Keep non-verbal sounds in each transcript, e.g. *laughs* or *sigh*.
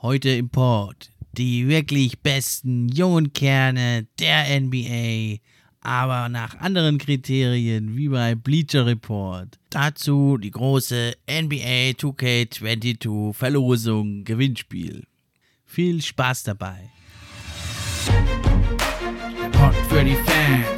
Heute im Port die wirklich besten jungen Kerne der NBA, aber nach anderen Kriterien wie bei Bleacher Report. Dazu die große NBA 2K22 Verlosung Gewinnspiel. Viel Spaß dabei. Der für die Fans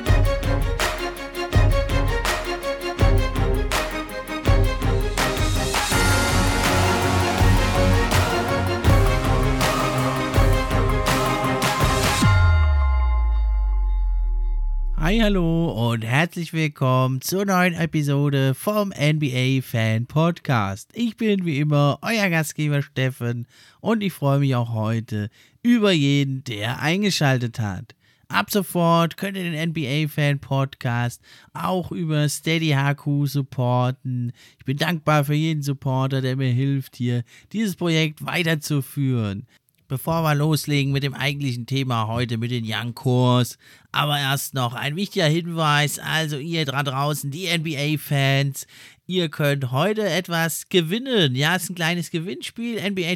Hi, hallo und herzlich willkommen zur neuen Episode vom NBA Fan Podcast. Ich bin wie immer euer Gastgeber Steffen und ich freue mich auch heute über jeden, der eingeschaltet hat. Ab sofort könnt ihr den NBA Fan Podcast auch über Steady HQ supporten. Ich bin dankbar für jeden Supporter, der mir hilft, hier dieses Projekt weiterzuführen bevor wir loslegen mit dem eigentlichen Thema heute, mit den Young Cores. Aber erst noch ein wichtiger Hinweis, also ihr da draußen, die NBA-Fans, ihr könnt heute etwas gewinnen. Ja, es ist ein kleines Gewinnspiel, NBA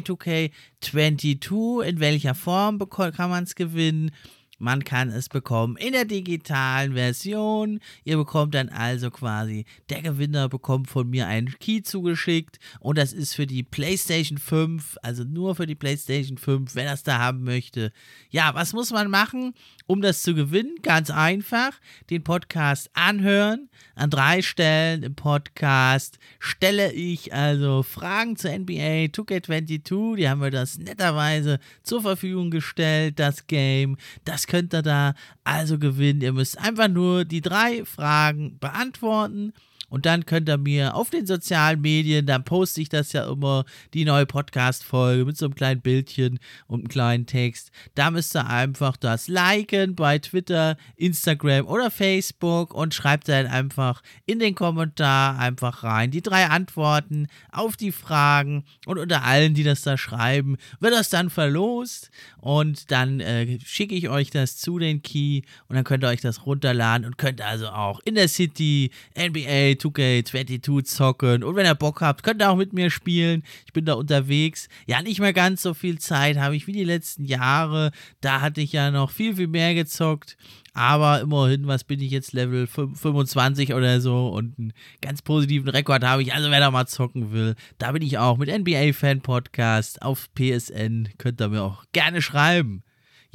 2K22. In welcher Form kann man es gewinnen? Man kann es bekommen in der digitalen Version. Ihr bekommt dann also quasi, der Gewinner bekommt von mir einen Key zugeschickt und das ist für die PlayStation 5, also nur für die PlayStation 5, wer das da haben möchte. Ja, was muss man machen, um das zu gewinnen? Ganz einfach, den Podcast anhören. An drei Stellen im Podcast stelle ich also Fragen zur NBA 2K22, die haben wir das netterweise zur Verfügung gestellt, das Game. Das könnt ihr da also gewinnen. Ihr müsst einfach nur die drei Fragen beantworten und dann könnt ihr mir auf den sozialen Medien, dann poste ich das ja immer, die neue Podcast-Folge mit so einem kleinen Bildchen und einem kleinen Text. Da müsst ihr einfach das liken bei Twitter, Instagram oder Facebook und schreibt dann einfach in den Kommentar einfach rein die drei Antworten auf die Fragen und unter allen, die das da schreiben, wird das dann verlost und dann äh, schicke ich euch das zu den Key und dann könnt ihr euch das runterladen und könnt also auch in der City NBA 2K22 zocken. Und wenn ihr Bock habt, könnt ihr auch mit mir spielen. Ich bin da unterwegs. Ja, nicht mehr ganz so viel Zeit habe ich wie die letzten Jahre. Da hatte ich ja noch viel, viel mehr gezockt. Aber immerhin, was bin ich jetzt, Level 25 oder so und einen ganz positiven Rekord habe ich. Also wer da mal zocken will, da bin ich auch mit NBA Fan Podcast auf PSN. Könnt ihr mir auch gerne schreiben.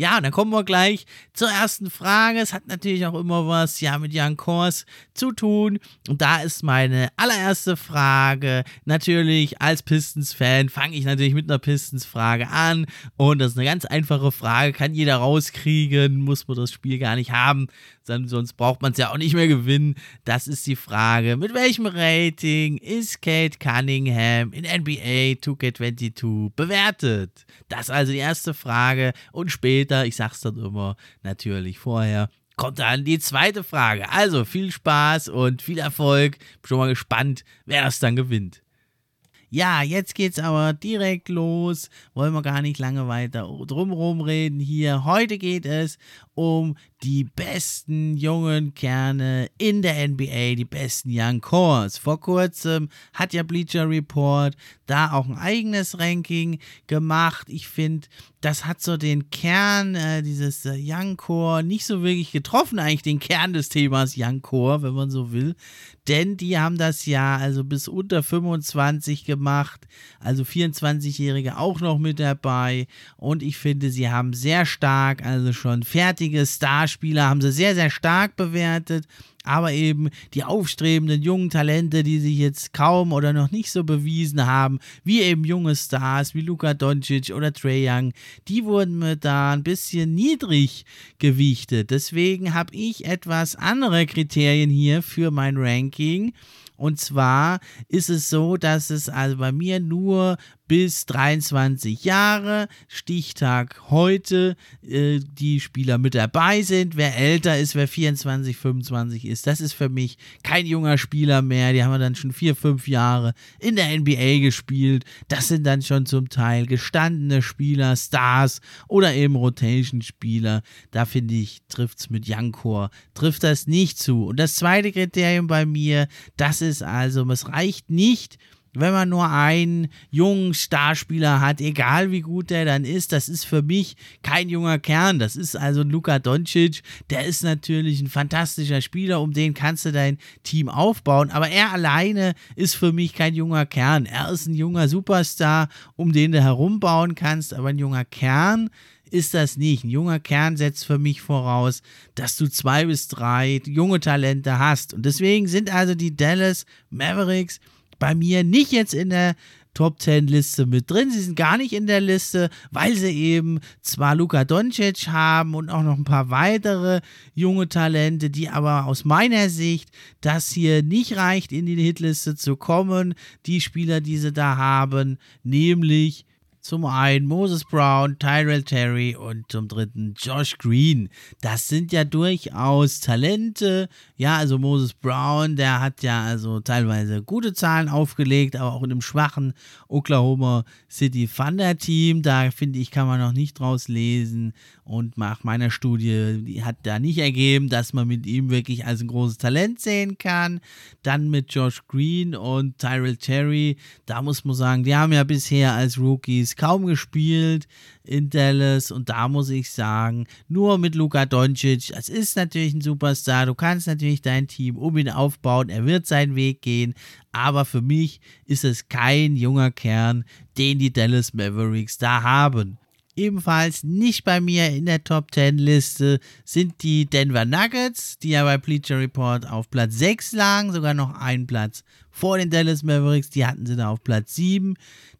Ja, dann kommen wir gleich zur ersten Frage. Es hat natürlich auch immer was ja mit Jan Kors zu tun. Und da ist meine allererste Frage. Natürlich als Pistons-Fan fange ich natürlich mit einer Pistons-Frage an. Und das ist eine ganz einfache Frage, kann jeder rauskriegen, muss man das Spiel gar nicht haben, sonst braucht man es ja auch nicht mehr gewinnen. Das ist die Frage. Mit welchem Rating ist Kate Cunningham in NBA 2K22 bewertet? Das ist also die erste Frage. Und später, ich sag's dann immer, natürlich vorher, kommt dann die zweite Frage. Also viel Spaß und viel Erfolg. Bin schon mal gespannt, wer das dann gewinnt. Ja, jetzt geht's aber direkt los. Wollen wir gar nicht lange weiter drumherum reden hier. Heute geht es um die besten jungen Kerne in der NBA, die besten Young Cores. Vor kurzem hat ja Bleacher Report da auch ein eigenes Ranking gemacht. Ich finde, das hat so den Kern äh, dieses äh, Young Core nicht so wirklich getroffen, eigentlich den Kern des Themas Young Core, wenn man so will. Denn die haben das ja also bis unter 25 gemacht, also 24-Jährige auch noch mit dabei. Und ich finde, sie haben sehr stark, also schon fertige Starspieler, haben sie sehr, sehr stark bewertet aber eben die aufstrebenden jungen Talente, die sich jetzt kaum oder noch nicht so bewiesen haben, wie eben junge Stars wie Luka Doncic oder Trey Young, die wurden mir da ein bisschen niedrig gewichtet. Deswegen habe ich etwas andere Kriterien hier für mein Ranking. Und zwar ist es so, dass es also bei mir nur bis 23 Jahre, Stichtag heute, äh, die Spieler mit dabei sind. Wer älter ist, wer 24, 25 ist, das ist für mich kein junger Spieler mehr. Die haben dann schon vier, fünf Jahre in der NBA gespielt. Das sind dann schon zum Teil gestandene Spieler, Stars oder eben Rotation-Spieler. Da finde ich, trifft es mit Jankor, trifft das nicht zu. Und das zweite Kriterium bei mir, das ist also, es reicht nicht, wenn man nur einen jungen Starspieler hat, egal wie gut der dann ist, das ist für mich kein junger Kern. Das ist also Luka Doncic, der ist natürlich ein fantastischer Spieler, um den kannst du dein Team aufbauen, aber er alleine ist für mich kein junger Kern. Er ist ein junger Superstar, um den du herumbauen kannst, aber ein junger Kern ist das nicht. Ein junger Kern setzt für mich voraus, dass du zwei bis drei junge Talente hast. Und deswegen sind also die Dallas Mavericks bei mir nicht jetzt in der Top 10 Liste mit drin. Sie sind gar nicht in der Liste, weil sie eben zwar Luka Doncic haben und auch noch ein paar weitere junge Talente, die aber aus meiner Sicht das hier nicht reicht, in die Hitliste zu kommen. Die Spieler, die sie da haben, nämlich zum einen Moses Brown, Tyrell Terry und zum dritten Josh Green. Das sind ja durchaus Talente. Ja, also Moses Brown, der hat ja also teilweise gute Zahlen aufgelegt, aber auch in einem schwachen Oklahoma City Thunder Team. Da finde ich, kann man noch nicht draus lesen. Und nach meiner Studie die hat da nicht ergeben, dass man mit ihm wirklich als ein großes Talent sehen kann. Dann mit Josh Green und Tyrell Terry. Da muss man sagen, die haben ja bisher als Rookies kaum gespielt in Dallas und da muss ich sagen, nur mit Luka Doncic, es ist natürlich ein Superstar, du kannst natürlich dein Team um ihn aufbauen, er wird seinen Weg gehen, aber für mich ist es kein junger Kern, den die Dallas Mavericks da haben. Ebenfalls nicht bei mir in der Top 10 Liste sind die Denver Nuggets, die ja bei Bleacher Report auf Platz 6 lagen, sogar noch einen Platz vor den Dallas Mavericks, die hatten sie da auf Platz 7.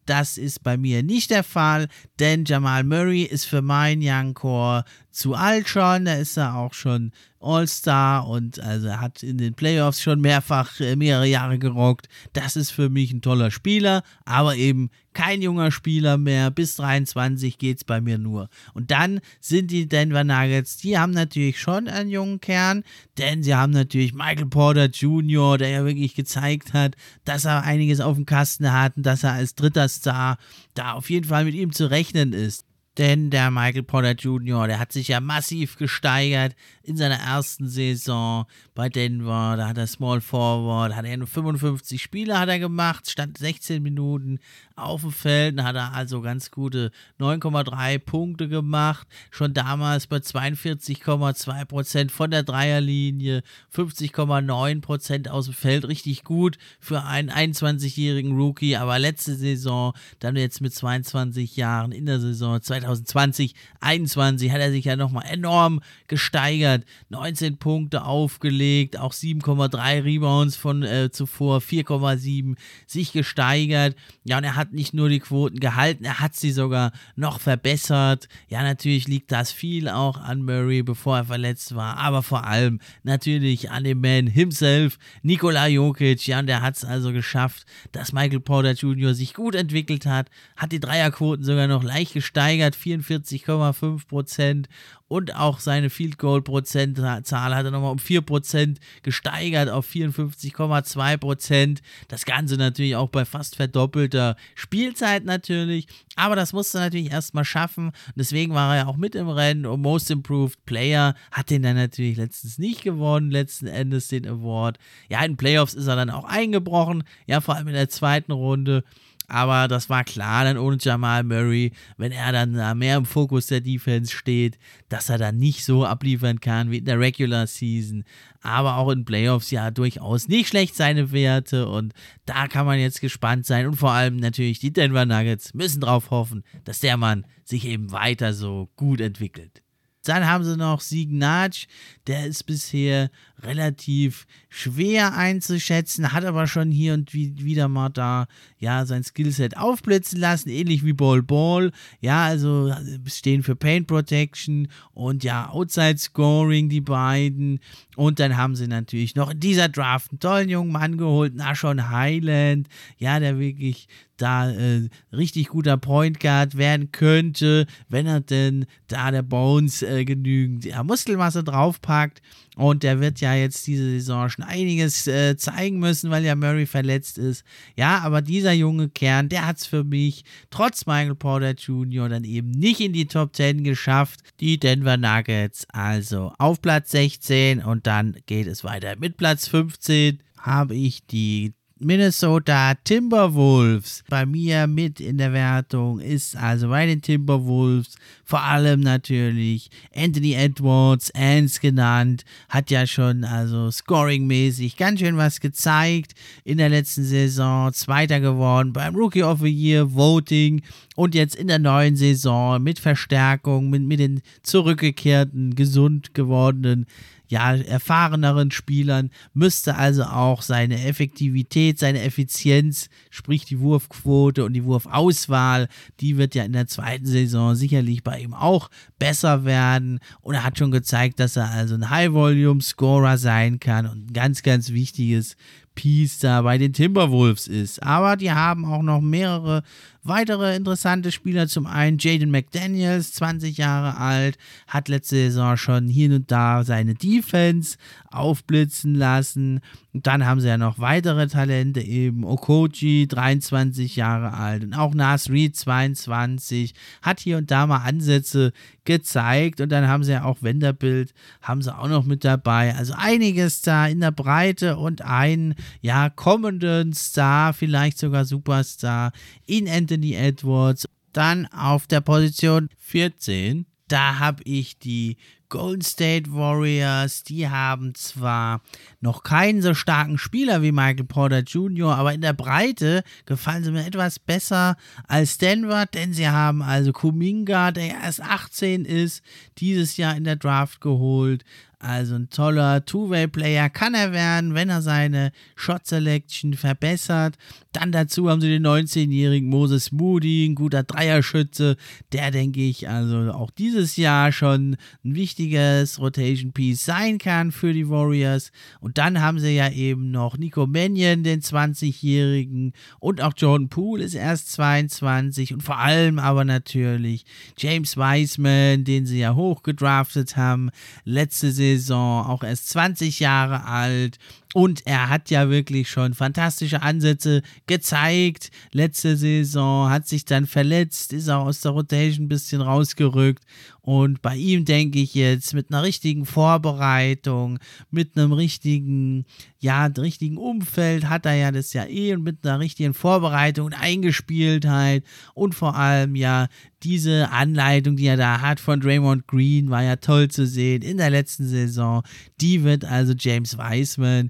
Das ist bei mir nicht der Fall, denn Jamal Murray ist für mein Young Core zu alt schon. Da ist er auch schon All-Star und also hat in den Playoffs schon mehrfach äh, mehrere Jahre gerockt. Das ist für mich ein toller Spieler, aber eben kein junger Spieler mehr. Bis 23 geht es bei mir nur. Und dann sind die Denver Nuggets, die haben natürlich schon einen jungen Kern, denn sie haben natürlich Michael Porter Jr., der ja wirklich gezeigt hat, dass er einiges auf dem Kasten hat und dass er als dritter Star da auf jeden Fall mit ihm zu rechnen ist. Denn der Michael Porter Jr., der hat sich ja massiv gesteigert in seiner ersten Saison bei Denver. Da hat er Small Forward, hat er nur 55 Spiele hat er gemacht, stand 16 Minuten auf dem Feld. Da hat er also ganz gute 9,3 Punkte gemacht. Schon damals bei 42,2% von der Dreierlinie, 50,9% aus dem Feld. Richtig gut für einen 21-jährigen Rookie. Aber letzte Saison, dann jetzt mit 22 Jahren in der Saison 2020, 2020, 2021 hat er sich ja nochmal enorm gesteigert. 19 Punkte aufgelegt, auch 7,3 Rebounds von äh, zuvor, 4,7 sich gesteigert. Ja, und er hat nicht nur die Quoten gehalten, er hat sie sogar noch verbessert. Ja, natürlich liegt das viel auch an Murray, bevor er verletzt war, aber vor allem natürlich an dem Man himself, Nikola Jokic. Ja, und der hat es also geschafft, dass Michael Porter Jr. sich gut entwickelt hat, hat die Dreierquoten sogar noch leicht gesteigert 44,5 Prozent und auch seine Field Goal Prozentzahl hat er nochmal um 4 Prozent gesteigert auf 54,2 Prozent. Das Ganze natürlich auch bei fast verdoppelter Spielzeit natürlich, aber das musste er natürlich erstmal schaffen. Deswegen war er ja auch mit im Rennen und Most Improved Player hat den dann natürlich letztens nicht gewonnen, letzten Endes den Award. Ja, in Playoffs ist er dann auch eingebrochen, ja, vor allem in der zweiten Runde. Aber das war klar dann ohne Jamal Murray, wenn er dann mehr im Fokus der Defense steht, dass er dann nicht so abliefern kann wie in der Regular Season. Aber auch in Playoffs ja durchaus nicht schlecht seine Werte. Und da kann man jetzt gespannt sein. Und vor allem natürlich die Denver Nuggets müssen darauf hoffen, dass der Mann sich eben weiter so gut entwickelt. Dann haben sie noch Signatsch, der ist bisher relativ schwer einzuschätzen, hat aber schon hier und wieder mal da ja sein Skillset aufblitzen lassen, ähnlich wie Ball Ball. Ja, also stehen für Paint Protection und ja Outside Scoring die beiden. Und dann haben sie natürlich noch in dieser Draft einen tollen jungen Mann geholt, Nashon Highland, ja, der wirklich da äh, richtig guter Point Guard werden könnte, wenn er denn da der Bones äh, genügend ja, Muskelmasse draufpackt. Und der wird ja jetzt diese Saison schon einiges äh, zeigen müssen, weil ja Murray verletzt ist. Ja, aber dieser junge Kern, der hat es für mich trotz Michael Porter Jr. dann eben nicht in die Top 10 geschafft. Die Denver Nuggets also auf Platz 16 und dann geht es weiter mit Platz 15 habe ich die Minnesota Timberwolves. Bei mir mit in der Wertung ist also bei den Timberwolves vor allem natürlich Anthony Edwards, Ans genannt, hat ja schon also scoringmäßig ganz schön was gezeigt in der letzten Saison, Zweiter geworden beim Rookie of the Year Voting und jetzt in der neuen Saison mit Verstärkung, mit, mit den zurückgekehrten, gesund gewordenen ja, erfahreneren Spielern müsste also auch seine Effektivität, seine Effizienz, sprich die Wurfquote und die Wurfauswahl, die wird ja in der zweiten Saison sicherlich bei ihm auch besser werden. Und er hat schon gezeigt, dass er also ein High-Volume-Scorer sein kann und ein ganz, ganz wichtiges Piece da bei den Timberwolves ist. Aber die haben auch noch mehrere weitere interessante Spieler. Zum einen Jaden McDaniels, 20 Jahre alt, hat letzte Saison schon hier und da seine Defense aufblitzen lassen. Und dann haben sie ja noch weitere Talente, eben Okoji, 23 Jahre alt und auch Nas Reed, 22, hat hier und da mal Ansätze gezeigt. Und dann haben sie ja auch Wenderbild, haben sie auch noch mit dabei. Also einiges da in der Breite und einen, ja, kommenden Star, vielleicht sogar Superstar in Anthony Edwards. Dann auf der Position 14 da habe ich die Golden State Warriors, die haben zwar noch keinen so starken Spieler wie Michael Porter Jr., aber in der Breite gefallen sie mir etwas besser als Denver, denn sie haben also Kuminga, der erst 18 ist, dieses Jahr in der Draft geholt. Also ein toller Two-Way-Player kann er werden, wenn er seine Shot Selection verbessert. Dann dazu haben sie den 19-jährigen Moses Moody, ein guter Dreierschütze, der denke ich also auch dieses Jahr schon ein wichtiges Rotation Piece sein kann für die Warriors. Und dann haben sie ja eben noch Nico Mannion, den 20-jährigen und auch Jordan Poole ist erst 22 und vor allem aber natürlich James Wiseman, den sie ja hochgedraftet haben letzte Saison Saison, auch erst 20 Jahre alt. Und er hat ja wirklich schon fantastische Ansätze gezeigt. Letzte Saison hat sich dann verletzt, ist auch aus der Rotation ein bisschen rausgerückt. Und bei ihm denke ich jetzt mit einer richtigen Vorbereitung, mit einem richtigen, ja, richtigen Umfeld hat er ja das ja eh und mit einer richtigen Vorbereitung und Eingespieltheit und vor allem ja diese Anleitung, die er da hat von Draymond Green, war ja toll zu sehen in der letzten Saison. Die wird also James Wiseman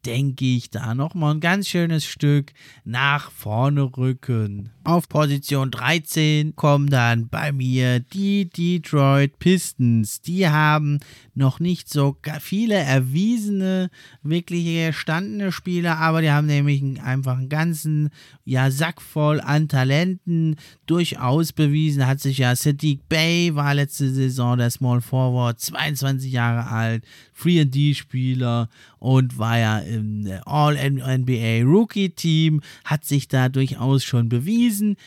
denke ich, da nochmal ein ganz schönes Stück nach vorne rücken. Auf Position 13 kommen dann bei mir die Detroit Pistons. Die haben noch nicht so viele erwiesene, wirklich gestandene Spieler, aber die haben nämlich einfach einen ganzen ja, Sack voll an Talenten durchaus bewiesen. Hat sich ja Sadiq Bay, war letzte Saison der Small Forward, 22 Jahre alt, Free D-Spieler und war ja im All-NBA Rookie-Team, hat sich da durchaus schon bewiesen.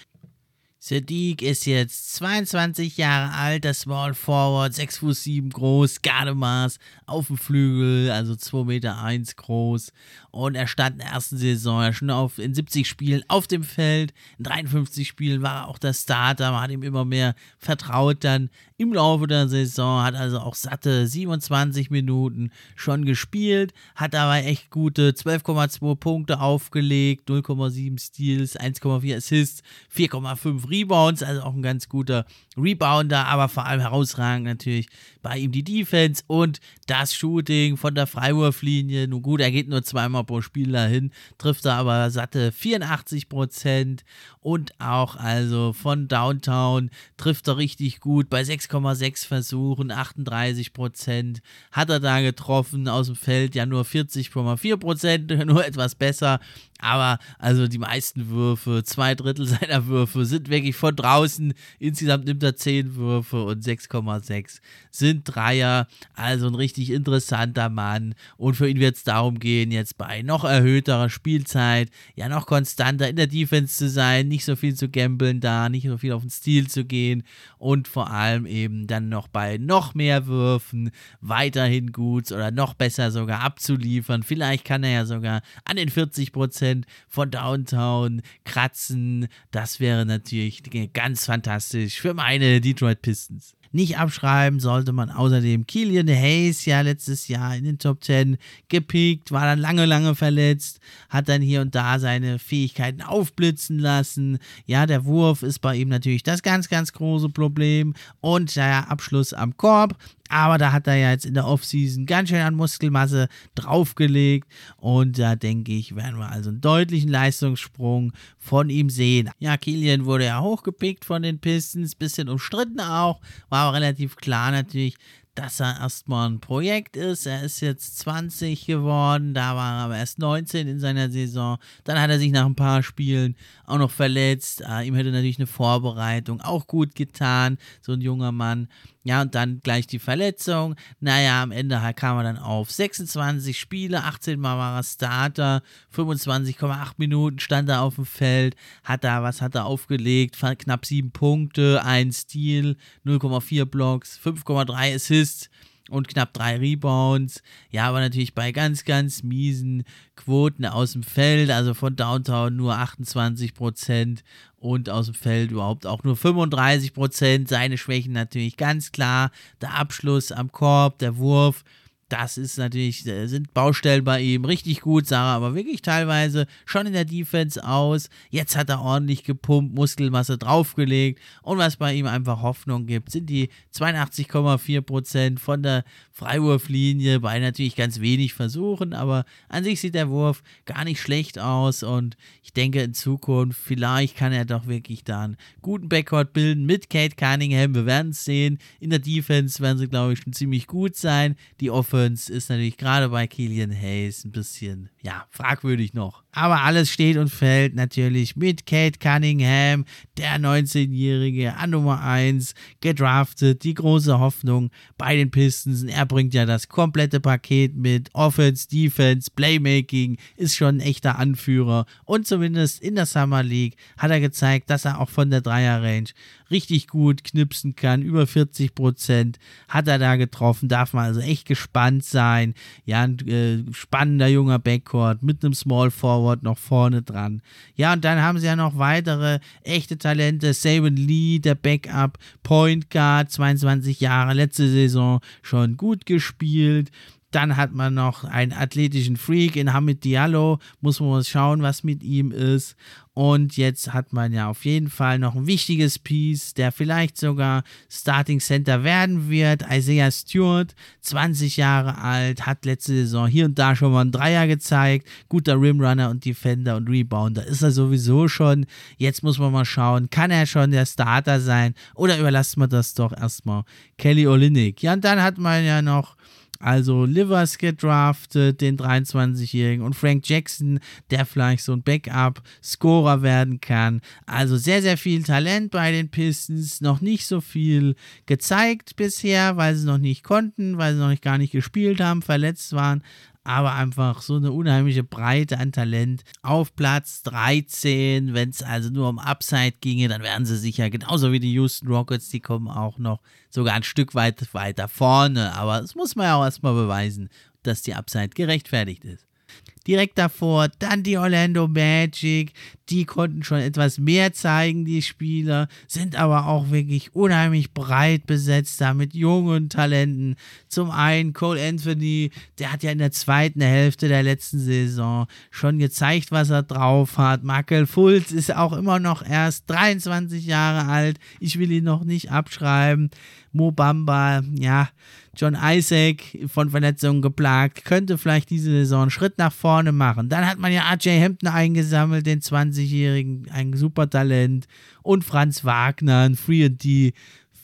Sadiq ist jetzt 22 Jahre alt, der Small Forward, 6 Fuß 7 groß, Gardemaß auf dem Flügel, also 2 Meter 1 groß. Und er stand in der ersten Saison schon auf, in 70 Spielen auf dem Feld. In 53 Spielen war er auch der Starter, man hat ihm immer mehr vertraut dann im Laufe der Saison, hat also auch satte 27 Minuten schon gespielt, hat aber echt gute 12,2 Punkte aufgelegt, 0,7 Steals, 1,4 Assists, 4,5 Rebounds, also auch ein ganz guter Rebounder, aber vor allem herausragend natürlich bei ihm die Defense und das Shooting von der Freiwurflinie. Nun gut, er geht nur zweimal pro Spiel dahin, trifft er aber satte 84 Prozent und auch also von Downtown trifft er richtig gut bei 6,6 Versuchen, 38 Prozent hat er da getroffen, aus dem Feld ja nur 40,4 Prozent, *laughs* nur etwas besser, aber also die meisten Würfe, zwei Drittel seiner Würfe sind wirklich von draußen, insgesamt nimmt unter 10 Würfe und 6,6 sind Dreier. Also ein richtig interessanter Mann. Und für ihn wird es darum gehen, jetzt bei noch erhöhterer Spielzeit, ja noch konstanter in der Defense zu sein, nicht so viel zu gambeln da, nicht so viel auf den Stil zu gehen und vor allem eben dann noch bei noch mehr Würfen weiterhin gut oder noch besser sogar abzuliefern. Vielleicht kann er ja sogar an den 40% von Downtown kratzen. Das wäre natürlich ganz fantastisch für meine Detroit Pistons. Nicht abschreiben sollte man außerdem Killian Hayes ja letztes Jahr in den Top 10 gepickt, war dann lange, lange verletzt, hat dann hier und da seine Fähigkeiten aufblitzen lassen. Ja, der Wurf ist bei ihm natürlich das ganz, ganz große Problem. Und der Abschluss am Korb aber da hat er ja jetzt in der Offseason ganz schön an Muskelmasse draufgelegt. Und da denke ich, werden wir also einen deutlichen Leistungssprung von ihm sehen. Ja, Kilian wurde ja hochgepickt von den Pistons, bisschen umstritten auch. War aber relativ klar natürlich, dass er erstmal ein Projekt ist. Er ist jetzt 20 geworden, da war er aber erst 19 in seiner Saison. Dann hat er sich nach ein paar Spielen auch noch verletzt. Äh, ihm hätte natürlich eine Vorbereitung auch gut getan, so ein junger Mann. Ja, und dann gleich die Verletzung. Naja, am Ende kam er dann auf 26 Spiele, 18 Mal war er Starter, 25,8 Minuten stand er auf dem Feld, hat da, was hat er aufgelegt? Knapp 7 Punkte, 1 Steal, 0,4 Blocks, 5,3 Assists und knapp drei Rebounds. Ja, aber natürlich bei ganz, ganz miesen Quoten aus dem Feld, also von Downtown nur 28 Prozent und aus dem Feld überhaupt auch nur 35 Prozent. Seine Schwächen natürlich ganz klar. Der Abschluss am Korb, der Wurf das ist natürlich, sind Baustellen bei ihm richtig gut, er aber wirklich teilweise schon in der Defense aus. Jetzt hat er ordentlich gepumpt, Muskelmasse draufgelegt und was bei ihm einfach Hoffnung gibt, sind die 82,4% von der Freiwurflinie, bei natürlich ganz wenig Versuchen, aber an sich sieht der Wurf gar nicht schlecht aus und ich denke in Zukunft, vielleicht kann er doch wirklich da einen guten Backcourt bilden mit Kate Cunningham. Wir werden es sehen. In der Defense werden sie, glaube ich, schon ziemlich gut sein. Die Offense Offense ist natürlich gerade bei Killian Hayes ein bisschen, ja, fragwürdig noch. Aber alles steht und fällt natürlich mit Kate Cunningham, der 19-Jährige an Nummer 1, gedraftet, die große Hoffnung bei den Pistons. Er bringt ja das komplette Paket mit Offense, Defense, Playmaking, ist schon ein echter Anführer und zumindest in der Summer League hat er gezeigt, dass er auch von der Dreier-Range richtig gut knipsen kann. Über 40 Prozent hat er da getroffen. Darf man also echt gespannt sein. Ja, ein äh, spannender junger Backcourt mit einem Small Forward noch vorne dran. Ja, und dann haben sie ja noch weitere echte Talente. Saban Lee, der Backup, Point Guard, 22 Jahre, letzte Saison schon gut gespielt. Dann hat man noch einen athletischen Freak in Hamid Diallo. Muss man mal schauen, was mit ihm ist. Und jetzt hat man ja auf jeden Fall noch ein wichtiges Piece, der vielleicht sogar Starting Center werden wird. Isaiah Stewart, 20 Jahre alt, hat letzte Saison hier und da schon mal einen Dreier gezeigt. Guter Rimrunner und Defender und Rebounder ist er sowieso schon. Jetzt muss man mal schauen, kann er schon der Starter sein oder überlassen wir das doch erstmal Kelly Olynyk. Ja, und dann hat man ja noch also Livers gedraftet, den 23-Jährigen und Frank Jackson, der vielleicht so ein Backup-Scorer werden kann. Also sehr, sehr viel Talent bei den Pistons. Noch nicht so viel gezeigt bisher, weil sie noch nicht konnten, weil sie noch nicht gar nicht gespielt haben, verletzt waren aber einfach so eine unheimliche Breite an Talent. Auf Platz 13, wenn es also nur um Upside ginge, dann wären sie sicher genauso wie die Houston Rockets, die kommen auch noch sogar ein Stück weit weiter vorne. Aber das muss man ja auch erstmal beweisen, dass die Upside gerechtfertigt ist direkt davor. Dann die Orlando Magic, die konnten schon etwas mehr zeigen, die Spieler, sind aber auch wirklich unheimlich breit besetzt da mit jungen Talenten. Zum einen Cole Anthony, der hat ja in der zweiten Hälfte der letzten Saison schon gezeigt, was er drauf hat. Michael Fultz ist auch immer noch erst 23 Jahre alt. Ich will ihn noch nicht abschreiben. Mo Bamba, ja, John Isaac von Verletzungen geplagt, könnte vielleicht diese Saison einen Schritt nach vorne machen. Dann hat man ja RJ Hampton eingesammelt, den 20-Jährigen, ein super Talent. Und Franz Wagner, ein Free D.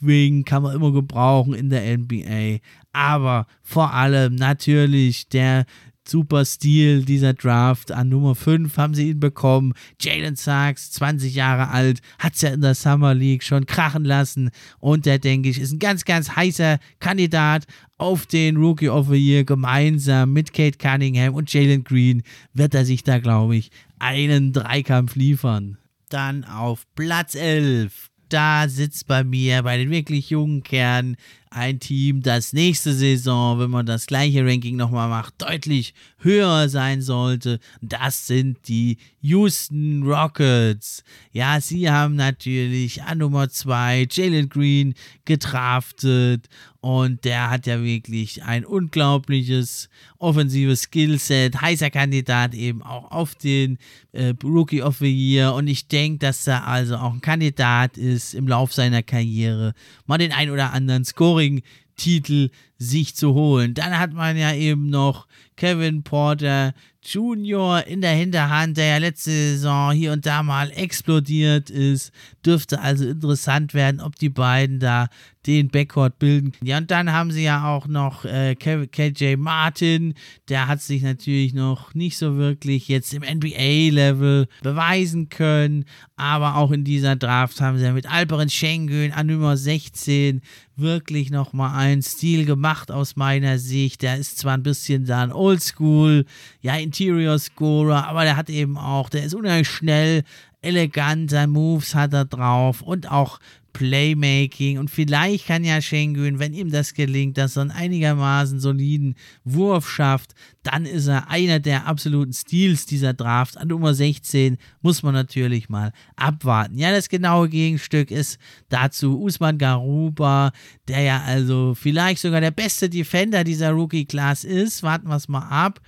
Wing kann man immer gebrauchen in der NBA. Aber vor allem natürlich der super Stil dieser Draft. An Nummer 5 haben sie ihn bekommen. Jalen Sachs, 20 Jahre alt, hat es ja in der Summer League schon krachen lassen. Und der, denke ich, ist ein ganz, ganz heißer Kandidat auf den Rookie of the Year gemeinsam mit Kate Cunningham und Jalen Green wird er sich da, glaube ich, einen Dreikampf liefern. Dann auf Platz 11 da sitzt bei mir, bei den wirklich jungen Kernen, ein Team, das nächste Saison, wenn man das gleiche Ranking nochmal macht, deutlich höher sein sollte. Das sind die Houston Rockets. Ja, sie haben natürlich an Nummer 2 Jalen Green getraftet und der hat ja wirklich ein unglaubliches offensives Skillset, heißer Kandidat eben auch auf den äh, Rookie of the Year und ich denke, dass er also auch ein Kandidat ist im Lauf seiner Karriere, mal den ein oder anderen Scoring Titel sich zu holen. Dann hat man ja eben noch Kevin Porter Jr. in der Hinterhand, der ja letzte Saison hier und da mal explodiert ist. Dürfte also interessant werden, ob die beiden da den Backcourt bilden. Ja, und dann haben sie ja auch noch äh, KJ Martin. Der hat sich natürlich noch nicht so wirklich jetzt im NBA-Level beweisen können. Aber auch in dieser Draft haben sie ja mit Alperen Schengen an Nummer 16 wirklich nochmal einen Stil gemacht aus meiner Sicht. Der ist zwar ein bisschen dann oldschool, ja, Interior Scorer, aber der hat eben auch, der ist unheimlich schnell, eleganter Moves hat er drauf und auch Playmaking und vielleicht kann ja Schengen, wenn ihm das gelingt, dass er einen einigermaßen soliden Wurf schafft, dann ist er einer der absoluten Stils dieser Draft. An Nummer 16 muss man natürlich mal abwarten. Ja, das genaue Gegenstück ist dazu Usman Garuba, der ja also vielleicht sogar der beste Defender dieser Rookie-Class ist. Warten wir es mal ab.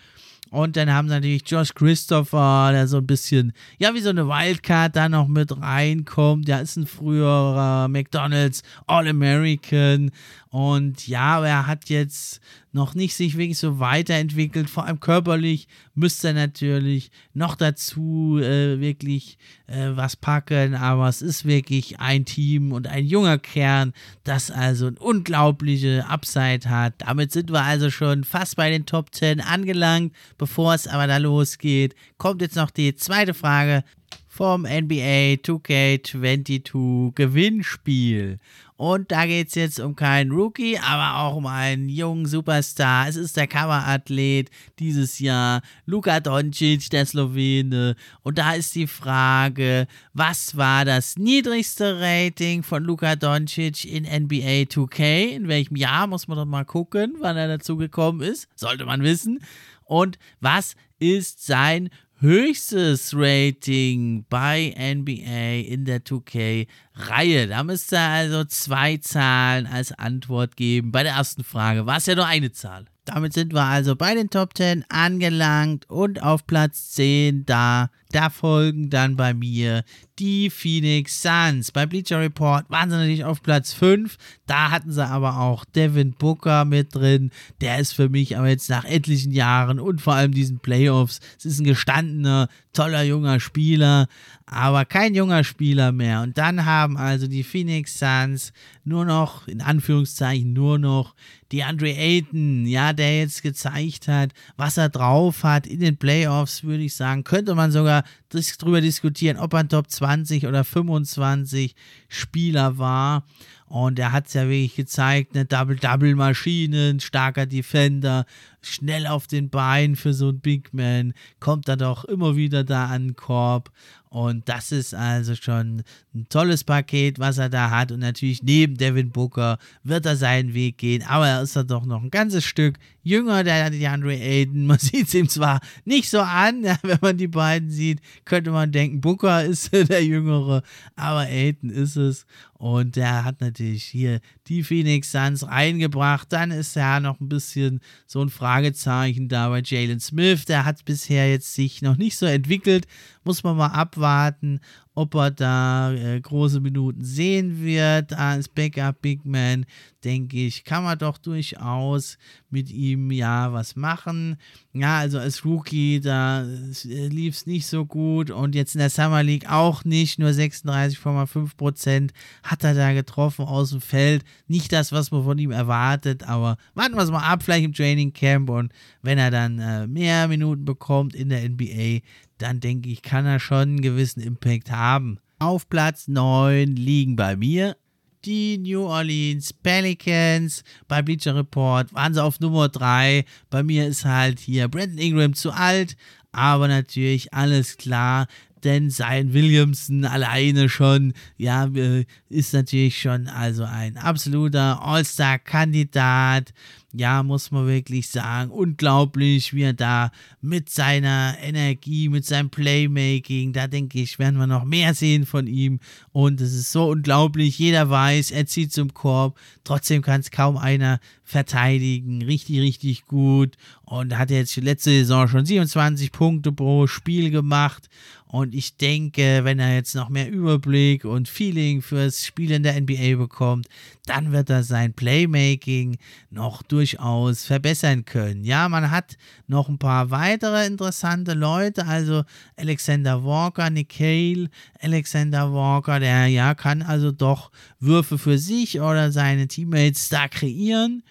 Und dann haben sie natürlich Josh Christopher, der so ein bisschen, ja, wie so eine Wildcard da noch mit reinkommt. Der ist ein früherer McDonalds All-American. Und ja, er hat jetzt noch nicht sich wirklich so weiterentwickelt. Vor allem körperlich müsste er natürlich noch dazu äh, wirklich äh, was packen. Aber es ist wirklich ein Team und ein junger Kern, das also eine unglaubliche Upside hat. Damit sind wir also schon fast bei den Top 10 angelangt. Bevor es aber da losgeht, kommt jetzt noch die zweite Frage vom NBA 2K22 Gewinnspiel. Und da geht es jetzt um keinen Rookie, aber auch um einen jungen Superstar. Es ist der Kamerathlet dieses Jahr, Luka Doncic, der Slowene. Und da ist die Frage, was war das niedrigste Rating von Luka Doncic in NBA 2K? In welchem Jahr muss man doch mal gucken, wann er dazu gekommen ist? Sollte man wissen. Und was ist sein höchstes Rating bei NBA in der 2K-Reihe. Da müsst ihr also zwei Zahlen als Antwort geben. Bei der ersten Frage war es ja nur eine Zahl. Damit sind wir also bei den Top 10 angelangt und auf Platz 10 da. Da folgen dann bei mir die Phoenix Suns. Bei Bleacher Report waren sie natürlich auf Platz 5. Da hatten sie aber auch Devin Booker mit drin. Der ist für mich aber jetzt nach etlichen Jahren und vor allem diesen Playoffs, es ist ein gestandener, toller junger Spieler, aber kein junger Spieler mehr. Und dann haben also die Phoenix Suns nur noch, in Anführungszeichen, nur noch die Andre Ayton, ja, der jetzt gezeigt hat, was er drauf hat in den Playoffs, würde ich sagen, könnte man sogar darüber diskutieren, ob er ein Top 20 oder 25 Spieler war. Und er hat es ja wirklich gezeigt, eine Double-Double-Maschine, starker Defender, schnell auf den Beinen für so einen Big Man, kommt er doch immer wieder da an den Korb. Und das ist also schon ein tolles Paket, was er da hat. Und natürlich neben Devin Booker wird er seinen Weg gehen. Aber er ist ja doch noch ein ganzes Stück jünger, der DeAndre Aiden. Man *laughs* sieht es ihm zwar nicht so an, ja, wenn man die beiden sieht, könnte man denken, Booker ist *laughs* der Jüngere, aber Aiden ist es. Und der hat natürlich hier die Phoenix Suns reingebracht. Dann ist ja noch ein bisschen so ein Fragezeichen da bei Jalen Smith. Der hat bisher jetzt sich noch nicht so entwickelt. Muss man mal abwarten. Ob er da äh, große Minuten sehen wird als Backup Big Man, denke ich, kann man doch durchaus mit ihm ja was machen. Ja, also als Rookie, da äh, lief es nicht so gut und jetzt in der Summer League auch nicht, nur 36,5% hat er da getroffen aus dem Feld. Nicht das, was man von ihm erwartet, aber warten wir es mal ab, vielleicht im Training Camp und wenn er dann äh, mehr Minuten bekommt in der NBA, dann denke ich, kann er schon einen gewissen Impact haben. Auf Platz 9 liegen bei mir die New Orleans Pelicans. Bei Bleacher Report waren sie auf Nummer 3. Bei mir ist halt hier Brandon Ingram zu alt, aber natürlich alles klar denn sein Williamson alleine schon, ja, äh, ist natürlich schon also ein absoluter All-Star-Kandidat ja, muss man wirklich sagen, unglaublich, wie er da mit seiner Energie, mit seinem Playmaking, da denke ich, werden wir noch mehr sehen von ihm. Und es ist so unglaublich, jeder weiß, er zieht zum Korb, trotzdem kann es kaum einer verteidigen, richtig, richtig gut. Und hat jetzt letzte Saison schon 27 Punkte pro Spiel gemacht. Und ich denke, wenn er jetzt noch mehr Überblick und Feeling fürs Spiel in der NBA bekommt, dann wird er sein Playmaking noch durchaus verbessern können. Ja, man hat noch ein paar weitere interessante Leute, also Alexander Walker, Nick Hale, Alexander Walker, der ja kann also doch Würfe für sich oder seine Teammates da kreieren.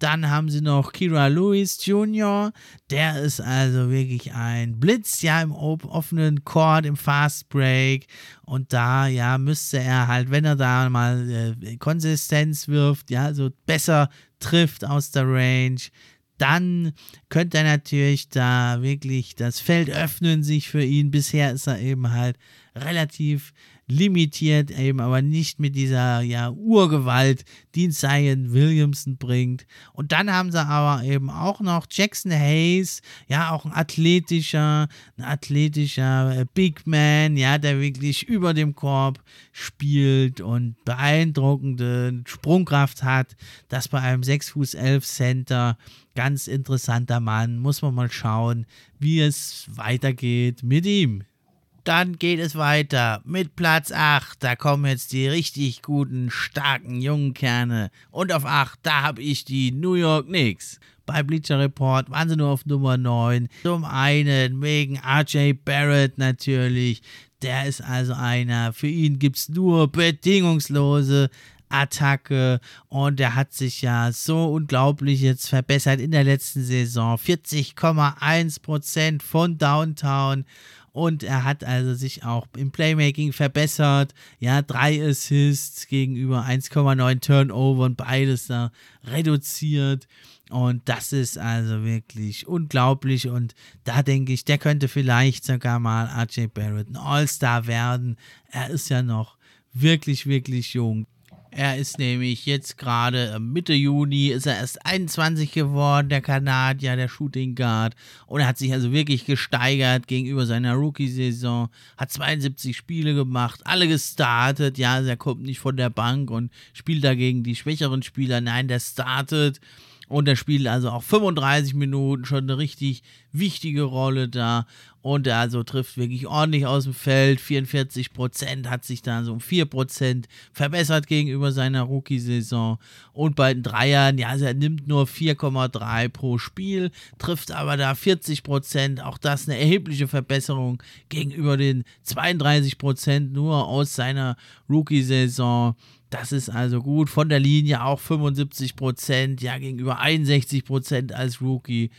Dann haben sie noch Kira Lewis Jr., der ist also wirklich ein Blitz, ja, im offenen Court, im Fast Break. Und da, ja, müsste er halt, wenn er da mal äh, Konsistenz wirft, ja, so besser trifft aus der Range, dann könnte er natürlich da wirklich das Feld öffnen sich für ihn. Bisher ist er eben halt relativ limitiert, eben aber nicht mit dieser ja, Urgewalt, die Zion Williamson bringt. Und dann haben sie aber eben auch noch Jackson Hayes, ja, auch ein athletischer, ein athletischer äh, Big Man, ja, der wirklich über dem Korb spielt und beeindruckende Sprungkraft hat. Das bei einem 6 Fuß 11 Center ganz interessanter Mann. Muss man mal schauen, wie es weitergeht mit ihm. Dann geht es weiter mit Platz 8. Da kommen jetzt die richtig guten, starken jungen Kerne. Und auf 8, da habe ich die New York Knicks. Bei Bleacher Report waren sie nur auf Nummer 9. Zum einen wegen RJ Barrett natürlich. Der ist also einer. Für ihn gibt es nur bedingungslose Attacke und der hat sich ja so unglaublich jetzt verbessert in der letzten Saison. 40,1% von Downtown und er hat also sich auch im Playmaking verbessert. Ja, drei Assists gegenüber 1,9 Turnover und beides da reduziert. Und das ist also wirklich unglaublich. Und da denke ich, der könnte vielleicht sogar mal RJ Barrett ein All-Star werden. Er ist ja noch wirklich, wirklich jung. Er ist nämlich jetzt gerade Mitte Juni, ist er erst 21 geworden, der Kanadier, der Shooting Guard. Und er hat sich also wirklich gesteigert gegenüber seiner Rookie-Saison. Hat 72 Spiele gemacht, alle gestartet. Ja, also er kommt nicht von der Bank und spielt dagegen die schwächeren Spieler. Nein, der startet und er spielt also auch 35 Minuten, schon eine richtig wichtige Rolle da. Und er also trifft wirklich ordentlich aus dem Feld. 44 Prozent hat sich da so um 4 Prozent verbessert gegenüber seiner Rookie-Saison. Und bei den Dreiern, ja, also er nimmt nur 4,3 pro Spiel, trifft aber da 40 Prozent. Auch das eine erhebliche Verbesserung gegenüber den 32 Prozent nur aus seiner Rookie-Saison. Das ist also gut. Von der Linie auch 75 Prozent, ja, gegenüber 61 Prozent als Rookie.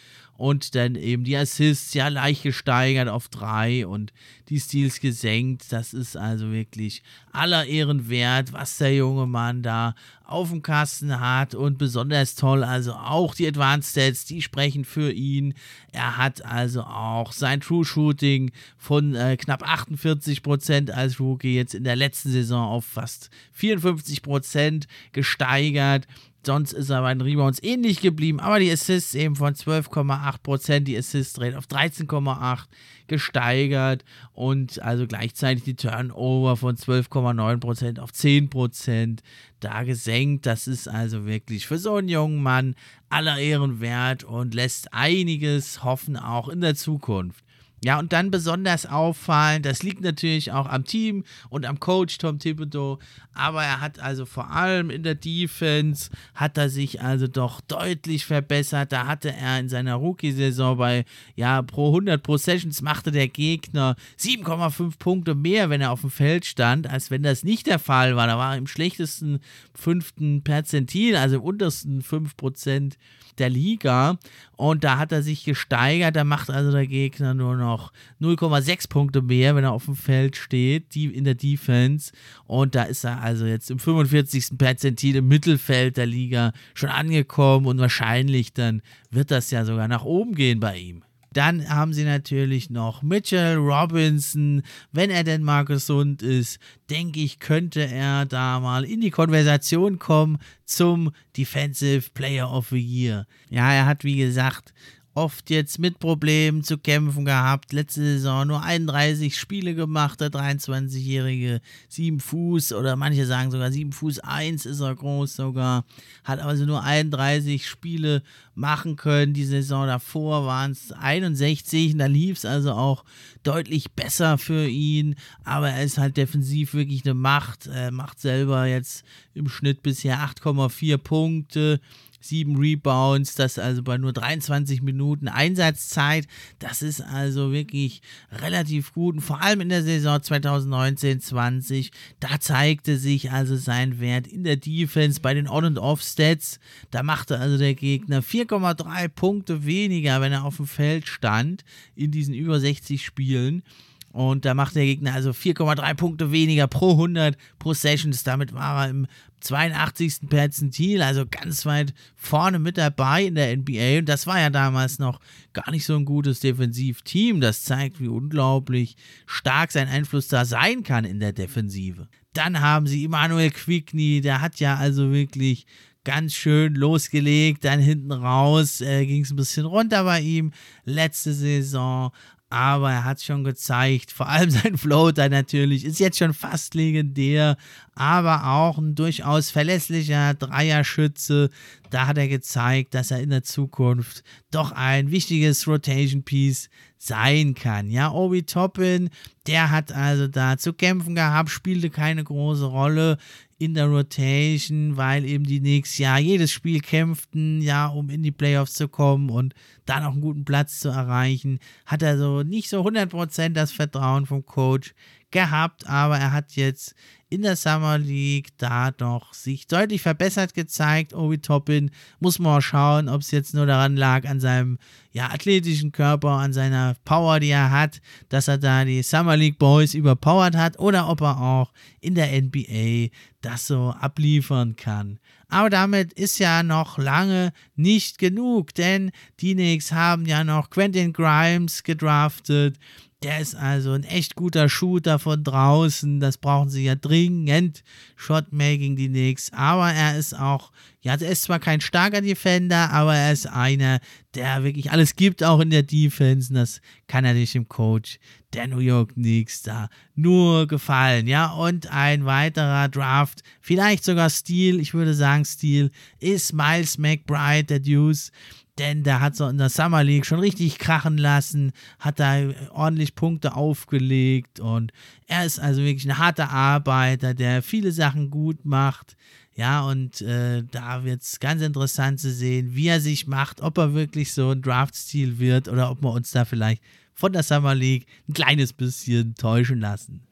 Und dann eben die Assists ja leicht gesteigert auf drei und die Steals gesenkt. Das ist also wirklich aller Ehren wert, was der junge Mann da auf dem Kasten hat. Und besonders toll, also auch die Advanced Stats, die sprechen für ihn. Er hat also auch sein True Shooting von äh, knapp 48% als Rookie jetzt in der letzten Saison auf fast 54% gesteigert. Sonst ist er bei den Rebounds ähnlich geblieben, aber die Assists eben von 12,8%, die Assist-Rate auf 13,8% gesteigert und also gleichzeitig die Turnover von 12,9% auf 10% da gesenkt. Das ist also wirklich für so einen jungen Mann aller Ehren wert und lässt einiges hoffen, auch in der Zukunft. Ja, und dann besonders auffallen, das liegt natürlich auch am Team und am Coach Tom Thibodeau, aber er hat also vor allem in der Defense, hat er sich also doch deutlich verbessert. Da hatte er in seiner Rookie-Saison bei, ja, pro 100 Possessions machte der Gegner 7,5 Punkte mehr, wenn er auf dem Feld stand, als wenn das nicht der Fall war. Da war er im schlechtesten fünften Perzentil, also im untersten 5% der Liga. Und da hat er sich gesteigert. Da macht also der Gegner nur noch 0,6 Punkte mehr, wenn er auf dem Feld steht, die in der Defense. Und da ist er also jetzt im 45. Perzentil im Mittelfeld der Liga schon angekommen. Und wahrscheinlich dann wird das ja sogar nach oben gehen bei ihm. Dann haben sie natürlich noch Mitchell Robinson. Wenn er denn mal gesund ist, denke ich, könnte er da mal in die Konversation kommen zum Defensive Player of the Year. Ja, er hat, wie gesagt, oft jetzt mit Problemen zu kämpfen gehabt. Letzte Saison nur 31 Spiele gemacht, der 23-Jährige. 7 Fuß oder manche sagen sogar 7 Fuß 1 ist er groß sogar. Hat also nur 31 Spiele machen können. Die Saison davor waren es 61 und da lief es also auch deutlich besser für ihn. Aber er ist halt defensiv wirklich eine Macht. Er macht selber jetzt im Schnitt bisher 8,4 Punkte sieben Rebounds, das also bei nur 23 Minuten Einsatzzeit. Das ist also wirklich relativ gut. Und vor allem in der Saison 2019-20, da zeigte sich also sein Wert in der Defense bei den On- und Off-Stats. Da machte also der Gegner 4,3 Punkte weniger, wenn er auf dem Feld stand in diesen über 60 Spielen. Und da macht der Gegner also 4,3 Punkte weniger pro 100 Possessions. Damit war er im 82. Perzentil, also ganz weit vorne mit dabei in der NBA. Und das war ja damals noch gar nicht so ein gutes Defensivteam. Das zeigt, wie unglaublich stark sein Einfluss da sein kann in der Defensive. Dann haben sie Immanuel Quickney, der hat ja also wirklich ganz schön losgelegt. Dann hinten raus äh, ging es ein bisschen runter bei ihm letzte Saison aber er hat schon gezeigt, vor allem *laughs* sein Floater natürlich, ist jetzt schon fast legendär, aber auch ein durchaus verlässlicher Dreierschütze. Da hat er gezeigt, dass er in der Zukunft doch ein wichtiges Rotation Piece sein kann. Ja, Obi Toppin, der hat also da zu kämpfen gehabt, spielte keine große Rolle in der Rotation, weil eben die Knicks ja jedes Spiel kämpften, ja, um in die Playoffs zu kommen und dann auch einen guten Platz zu erreichen. Hat also nicht so 100% das Vertrauen vom Coach gehabt, aber er hat jetzt in der Summer League da doch sich deutlich verbessert gezeigt. Obi Toppin muss man auch schauen, ob es jetzt nur daran lag, an seinem ja, athletischen Körper, an seiner Power, die er hat, dass er da die Summer League Boys überpowert hat oder ob er auch in der NBA das so abliefern kann. Aber damit ist ja noch lange nicht genug, denn die Knicks haben ja noch Quentin Grimes gedraftet. Der ist also ein echt guter Shooter von draußen. Das brauchen sie ja dringend. Shotmaking die Knicks. Aber er ist auch, ja, er ist zwar kein starker Defender, aber er ist einer, der wirklich alles gibt, auch in der Defense. Und das kann er nicht im Coach der New York Knicks da nur gefallen. Ja, und ein weiterer Draft, vielleicht sogar Stil, ich würde sagen Stil, ist Miles McBride, der Deuce denn der hat so in der Summer League schon richtig krachen lassen, hat da ordentlich Punkte aufgelegt und er ist also wirklich ein harter Arbeiter, der viele Sachen gut macht. Ja, und äh, da wird es ganz interessant zu sehen, wie er sich macht, ob er wirklich so ein Draft-Stil wird oder ob wir uns da vielleicht von der Summer League ein kleines bisschen täuschen lassen.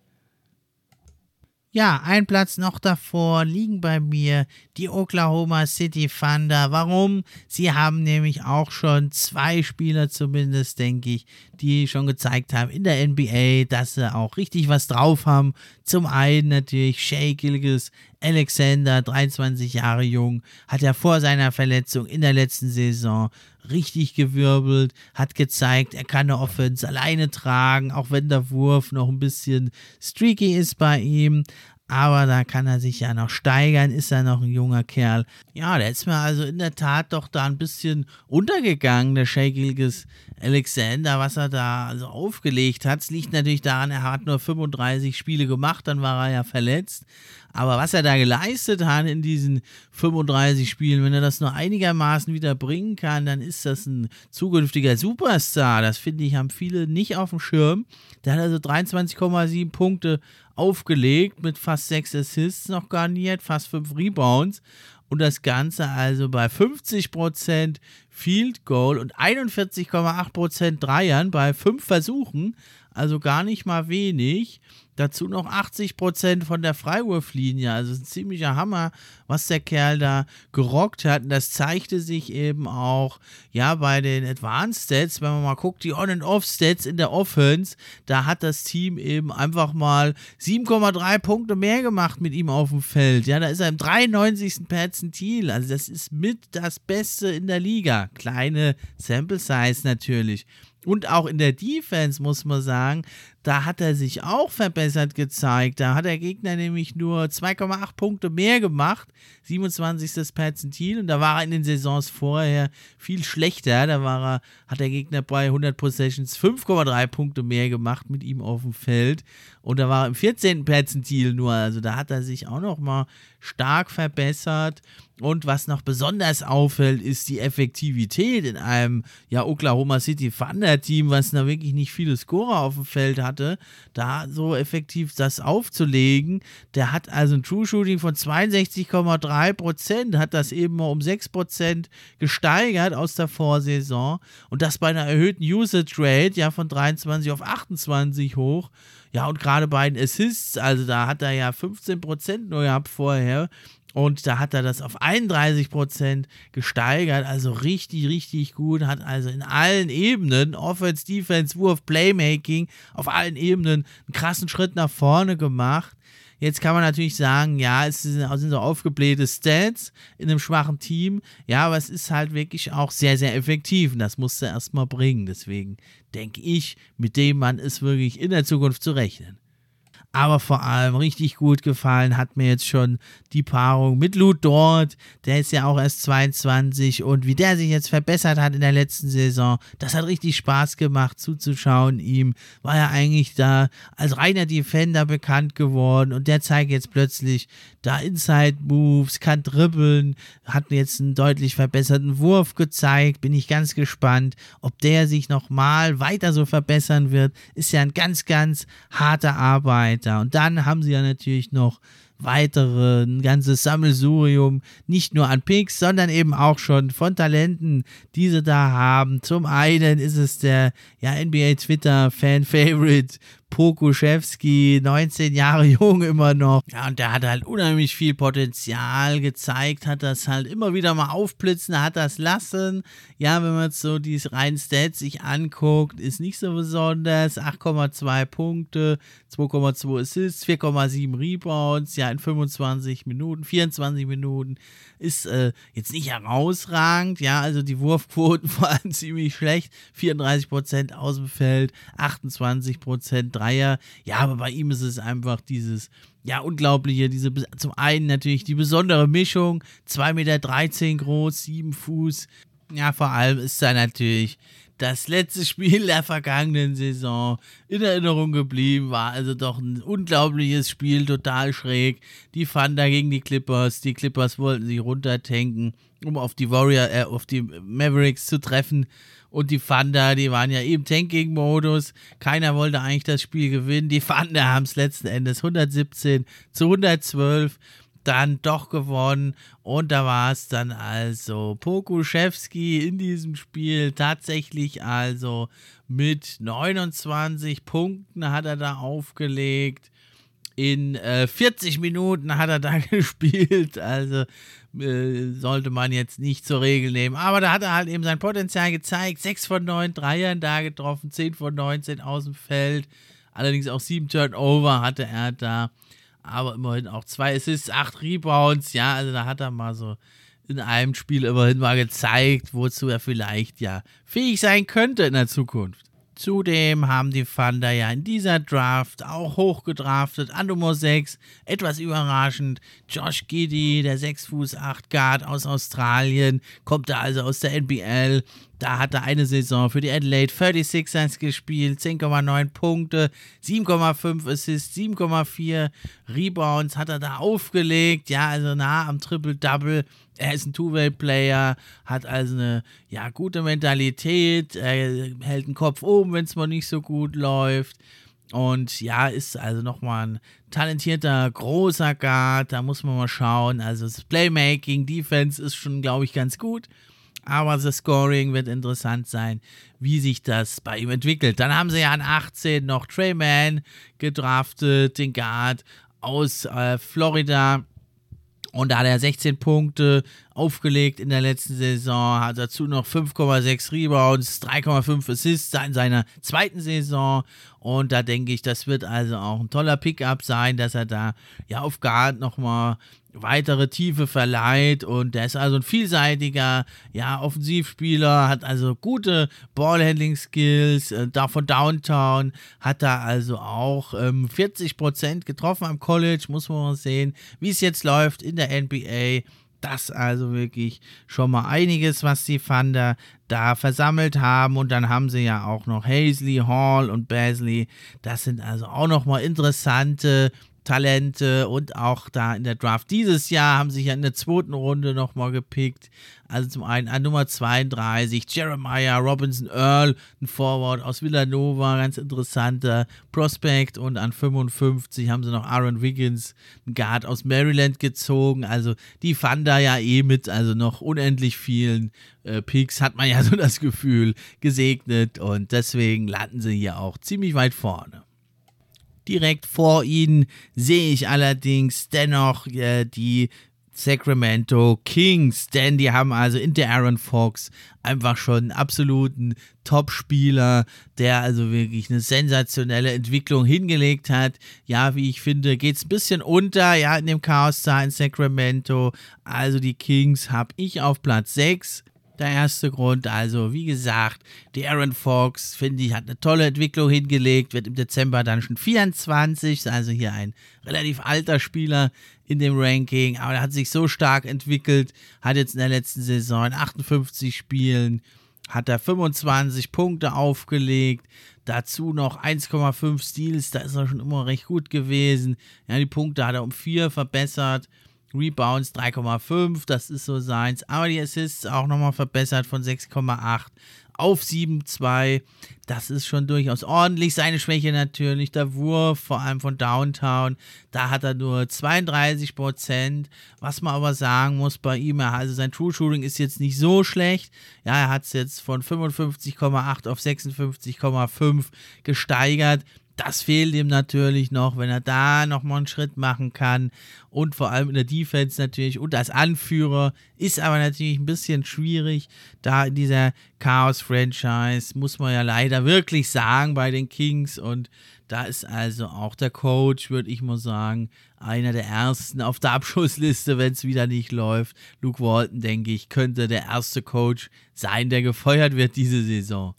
Ja, ein Platz noch davor liegen bei mir die Oklahoma City Thunder. Warum? Sie haben nämlich auch schon zwei Spieler zumindest, denke ich, die schon gezeigt haben in der NBA, dass sie auch richtig was drauf haben. Zum einen natürlich Shea Gilgis Alexander, 23 Jahre jung, hat ja vor seiner Verletzung in der letzten Saison richtig gewirbelt, hat gezeigt, er kann eine Offense alleine tragen, auch wenn der Wurf noch ein bisschen streaky ist bei ihm. Aber da kann er sich ja noch steigern, ist er noch ein junger Kerl. Ja, der ist mir also in der Tat doch da ein bisschen untergegangen, der Shakilges Alexander, was er da also aufgelegt hat. Es liegt natürlich daran, er hat nur 35 Spiele gemacht, dann war er ja verletzt. Aber was er da geleistet hat in diesen 35 Spielen, wenn er das nur einigermaßen wieder bringen kann, dann ist das ein zukünftiger Superstar. Das finde ich, haben viele nicht auf dem Schirm. Der hat also 23,7 Punkte aufgelegt mit fast 6 Assists noch garniert, fast 5 Rebounds und das Ganze also bei 50% Field Goal und 41,8% Dreiern bei 5 Versuchen, also gar nicht mal wenig. Dazu noch 80% von der Freiwurflinie. Also ein ziemlicher Hammer, was der Kerl da gerockt hat. Und das zeigte sich eben auch, ja, bei den Advanced Stats, wenn man mal guckt, die On- and Off-Stats in der Offense, da hat das Team eben einfach mal 7,3 Punkte mehr gemacht mit ihm auf dem Feld. Ja, da ist er im 93. Perzentil. Also das ist mit das Beste in der Liga. Kleine Sample Size natürlich. Und auch in der Defense muss man sagen, da hat er sich auch verbessert gezeigt. Da hat der Gegner nämlich nur 2,8 Punkte mehr gemacht, 27. Perzentil. Und da war er in den Saisons vorher viel schlechter. Da war er, hat der Gegner bei 100 Possessions 5,3 Punkte mehr gemacht mit ihm auf dem Feld. Und da war er im 14. Perzentil nur. Also da hat er sich auch nochmal stark verbessert. Und was noch besonders auffällt, ist die Effektivität in einem ja, Oklahoma City Thunder Team, was da wirklich nicht viele Scorer auf dem Feld hatte, da so effektiv das aufzulegen. Der hat also ein True Shooting von 62,3 Prozent, hat das eben mal um 6 Prozent gesteigert aus der Vorsaison und das bei einer erhöhten Usage Rate ja von 23 auf 28 hoch. Ja, und gerade bei den Assists, also da hat er ja 15% nur gehabt vorher. Und da hat er das auf 31% gesteigert, also richtig, richtig gut, hat also in allen Ebenen, Offense, Defense, Wurf, Playmaking, auf allen Ebenen einen krassen Schritt nach vorne gemacht. Jetzt kann man natürlich sagen, ja, es sind, so aufgeblähte Stats in einem schwachen Team. Ja, aber es ist halt wirklich auch sehr, sehr effektiv. Und das musste er erstmal bringen. Deswegen denke ich, mit dem Mann ist wirklich in der Zukunft zu rechnen aber vor allem richtig gut gefallen hat mir jetzt schon die Paarung mit Lou Dort. Der ist ja auch erst 22 und wie der sich jetzt verbessert hat in der letzten Saison, das hat richtig Spaß gemacht zuzuschauen. Ihm war er eigentlich da als reiner Defender bekannt geworden und der zeigt jetzt plötzlich da Inside Moves, kann dribbeln, hat jetzt einen deutlich verbesserten Wurf gezeigt. Bin ich ganz gespannt, ob der sich nochmal weiter so verbessern wird. Ist ja ein ganz, ganz harte Arbeit weiter. Und dann haben sie ja natürlich noch weitere, ein ganzes Sammelsurium, nicht nur an Picks, sondern eben auch schon von Talenten, die sie da haben. Zum einen ist es der ja, NBA Twitter Fan Favorite Pokuschewski, 19 Jahre *laughs* jung immer noch. Ja, und der hat halt unheimlich viel Potenzial gezeigt, hat das halt immer wieder mal aufblitzen, hat das lassen. Ja, wenn man so die reinen Stats sich anguckt, ist nicht so besonders. 8,2 Punkte, 2,2 Assists, 4,7 Rebounds, ja, in 25 Minuten, 24 Minuten. Ist äh, jetzt nicht herausragend, ja, also die Wurfquoten *laughs* waren ziemlich schlecht. 34% aus dem Feld, 28% Dreier. Ja, aber bei ihm ist es einfach dieses, ja, unglaubliche, diese, zum einen natürlich die besondere Mischung, 2,13 Meter groß, 7 Fuß. Ja, vor allem ist da natürlich das letzte Spiel der vergangenen Saison in Erinnerung geblieben, war also doch ein unglaubliches Spiel, total schräg. Die Thunder gegen die Clippers, die Clippers wollten sich runtertanken, um auf die Warrior, äh, auf die Mavericks zu treffen. Und die Thunder, die waren ja im Tanking-Modus. Keiner wollte eigentlich das Spiel gewinnen. Die Thunder haben es letzten Endes 117 zu 112 dann doch gewonnen. Und da war es dann also Pokuschewski in diesem Spiel tatsächlich also mit 29 Punkten hat er da aufgelegt. In äh, 40 Minuten hat er da *laughs* gespielt. Also äh, sollte man jetzt nicht zur Regel nehmen. Aber da hat er halt eben sein Potenzial gezeigt. 6 von 9 Dreiern da getroffen, 10 von 19 aus dem Feld. Allerdings auch 7 Turnover hatte er da aber immerhin auch zwei Assists, acht Rebounds. Ja, also da hat er mal so in einem Spiel immerhin mal gezeigt, wozu er vielleicht ja fähig sein könnte in der Zukunft. Zudem haben die Thunder ja in dieser Draft auch hochgedraftet an Nummer 6. Etwas überraschend. Josh Giddy, der 6 Fuß 8 Guard aus Australien, kommt da also aus der NBL Da hat er eine Saison für die Adelaide 36ers gespielt, 10,9 Punkte, 7,5 Assists, 7,4 Rebounds hat er da aufgelegt. Ja, also nah am Triple-Double. Er ist ein Two-Way-Player, hat also eine ja, gute Mentalität, er hält den Kopf oben, wenn es mal nicht so gut läuft. Und ja, ist also nochmal ein talentierter, großer Guard. Da muss man mal schauen. Also das Playmaking, Defense ist schon, glaube ich, ganz gut. Aber das Scoring wird interessant sein, wie sich das bei ihm entwickelt. Dann haben sie ja an 18 noch Trey Mann gedraftet, den Guard aus äh, Florida. Und da hat er 16 Punkte aufgelegt in der letzten Saison, hat dazu noch 5,6 Rebounds, 3,5 Assists in seiner zweiten Saison. Und da denke ich, das wird also auch ein toller Pickup sein, dass er da ja auf Guard nochmal weitere Tiefe verleiht und der ist also ein vielseitiger ja, Offensivspieler, hat also gute Ballhandling-Skills, äh, da von Downtown hat er also auch ähm, 40% getroffen am College, muss man mal sehen, wie es jetzt läuft in der NBA. Das also wirklich schon mal einiges, was die Thunder da versammelt haben. Und dann haben sie ja auch noch Hazley, Hall und Basley. Das sind also auch noch mal interessante Talente und auch da in der Draft dieses Jahr haben sich ja in der zweiten Runde nochmal gepickt. Also zum einen an Nummer 32 Jeremiah Robinson Earl, ein Forward aus Villanova, ganz interessanter Prospect. Und an 55 haben sie noch Aaron Wiggins, ein Guard aus Maryland gezogen. Also die fanden da ja eh mit, also noch unendlich vielen äh, Picks, hat man ja *laughs* so das Gefühl, gesegnet. Und deswegen landen sie hier auch ziemlich weit vorne. Direkt vor ihnen sehe ich allerdings dennoch äh, die Sacramento Kings, denn die haben also in der Aaron Fox einfach schon einen absoluten Top-Spieler, der also wirklich eine sensationelle Entwicklung hingelegt hat. Ja, wie ich finde, geht es ein bisschen unter, ja, in dem Chaos da in Sacramento. Also die Kings habe ich auf Platz 6 der erste Grund. Also, wie gesagt, die Aaron Fox, finde ich, hat eine tolle Entwicklung hingelegt, wird im Dezember dann schon 24, ist also hier ein relativ alter Spieler in dem Ranking, aber er hat sich so stark entwickelt, hat jetzt in der letzten Saison in 58 Spielen, hat er 25 Punkte aufgelegt, dazu noch 1,5 Steals, da ist er schon immer recht gut gewesen. Ja, die Punkte hat er um 4 verbessert. Rebounds 3,5, das ist so seins. Aber die Assists auch nochmal verbessert von 6,8 auf 7,2. Das ist schon durchaus ordentlich. Seine Schwäche natürlich, der Wurf, vor allem von Downtown. Da hat er nur 32 Prozent. Was man aber sagen muss bei ihm, also sein True Shooting ist jetzt nicht so schlecht. Ja, er hat es jetzt von 55,8 auf 56,5 gesteigert. Das fehlt ihm natürlich noch, wenn er da nochmal einen Schritt machen kann. Und vor allem in der Defense natürlich und als Anführer ist aber natürlich ein bisschen schwierig. Da in dieser Chaos-Franchise muss man ja leider wirklich sagen bei den Kings. Und da ist also auch der Coach, würde ich mal sagen, einer der ersten auf der Abschussliste, wenn es wieder nicht läuft. Luke Walton, denke ich, könnte der erste Coach sein, der gefeuert wird diese Saison.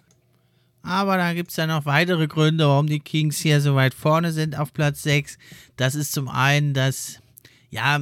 Aber da gibt es ja noch weitere Gründe, warum die Kings hier so weit vorne sind auf Platz 6. Das ist zum einen das, ja,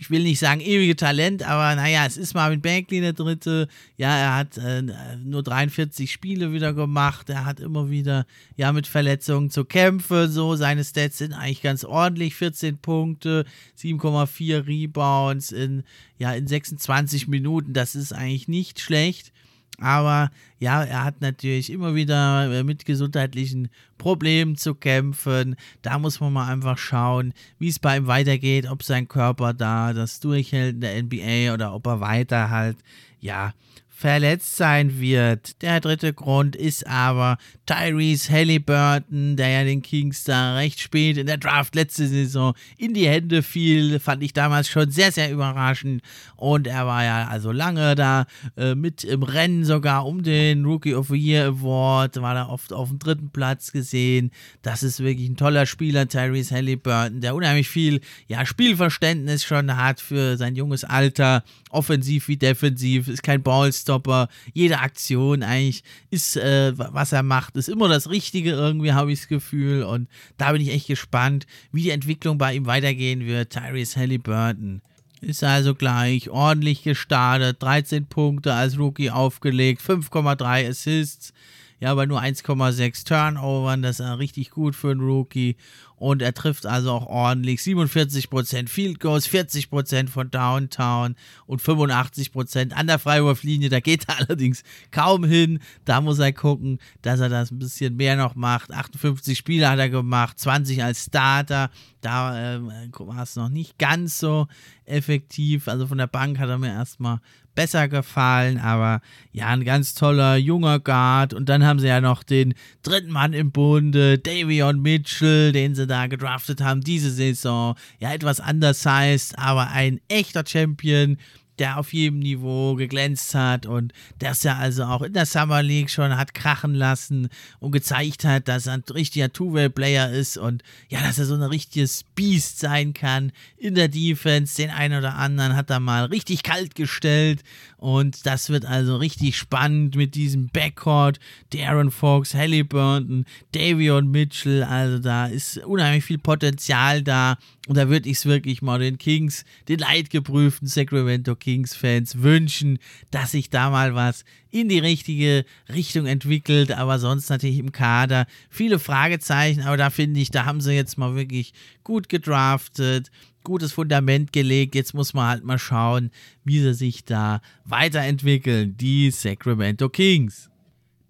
ich will nicht sagen ewige Talent, aber naja, es ist Marvin Bagley der Dritte. Ja, er hat äh, nur 43 Spiele wieder gemacht. Er hat immer wieder ja mit Verletzungen zu kämpfen. So, seine Stats sind eigentlich ganz ordentlich. 14 Punkte, 7,4 Rebounds in, ja, in 26 Minuten. Das ist eigentlich nicht schlecht. Aber ja, er hat natürlich immer wieder mit gesundheitlichen Problemen zu kämpfen. Da muss man mal einfach schauen, wie es bei ihm weitergeht, ob sein Körper da das durchhält in der NBA oder ob er weiter halt, ja, verletzt sein wird. Der dritte Grund ist aber Tyrese Halliburton, der ja den Kings da recht spät in der Draft letzte Saison in die Hände fiel, fand ich damals schon sehr, sehr überraschend. Und er war ja also lange da äh, mit im Rennen sogar um den Rookie of the Year Award, war da oft auf dem dritten Platz gesehen. Das ist wirklich ein toller Spieler, Tyrese Halliburton, der unheimlich viel ja, Spielverständnis schon hat für sein junges Alter, offensiv wie defensiv, ist kein Ballstar Showstopper. Jede Aktion eigentlich ist, äh, was er macht, ist immer das Richtige irgendwie, habe ich das Gefühl. Und da bin ich echt gespannt, wie die Entwicklung bei ihm weitergehen wird. Tyrese Halliburton. Ist also gleich ordentlich gestartet, 13 Punkte als Rookie aufgelegt, 5,3 Assists, ja, aber nur 1,6 Turnovern, das ist richtig gut für einen Rookie. Und er trifft also auch ordentlich 47% Field Goals, 40% von Downtown und 85% an der Freiwurflinie. Da geht er *laughs* allerdings kaum hin. Da muss er gucken, dass er das ein bisschen mehr noch macht. 58 Spiele hat er gemacht, 20 als Starter. Da äh, war es noch nicht ganz so effektiv. Also von der Bank hat er mir erstmal besser gefallen, aber ja, ein ganz toller junger Guard. Und dann haben sie ja noch den dritten Mann im Bunde, Davion Mitchell, den sie da gedraftet haben diese Saison. Ja, etwas anders heißt, aber ein echter Champion der auf jedem Niveau geglänzt hat und es ja also auch in der Summer League schon hat krachen lassen und gezeigt hat, dass er ein richtiger Two-Way-Player ist und ja, dass er so ein richtiges Beast sein kann in der Defense. Den einen oder anderen hat er mal richtig kalt gestellt und das wird also richtig spannend mit diesem Backcourt. Darren Fox, Halliburton, Davion Mitchell, also da ist unheimlich viel Potenzial da und da würde ich es wirklich mal den Kings, den leidgeprüften Sacramento Kings-Fans wünschen, dass sich da mal was in die richtige Richtung entwickelt. Aber sonst natürlich im Kader viele Fragezeichen. Aber da finde ich, da haben sie jetzt mal wirklich gut gedraftet, gutes Fundament gelegt. Jetzt muss man halt mal schauen, wie sie sich da weiterentwickeln, die Sacramento Kings.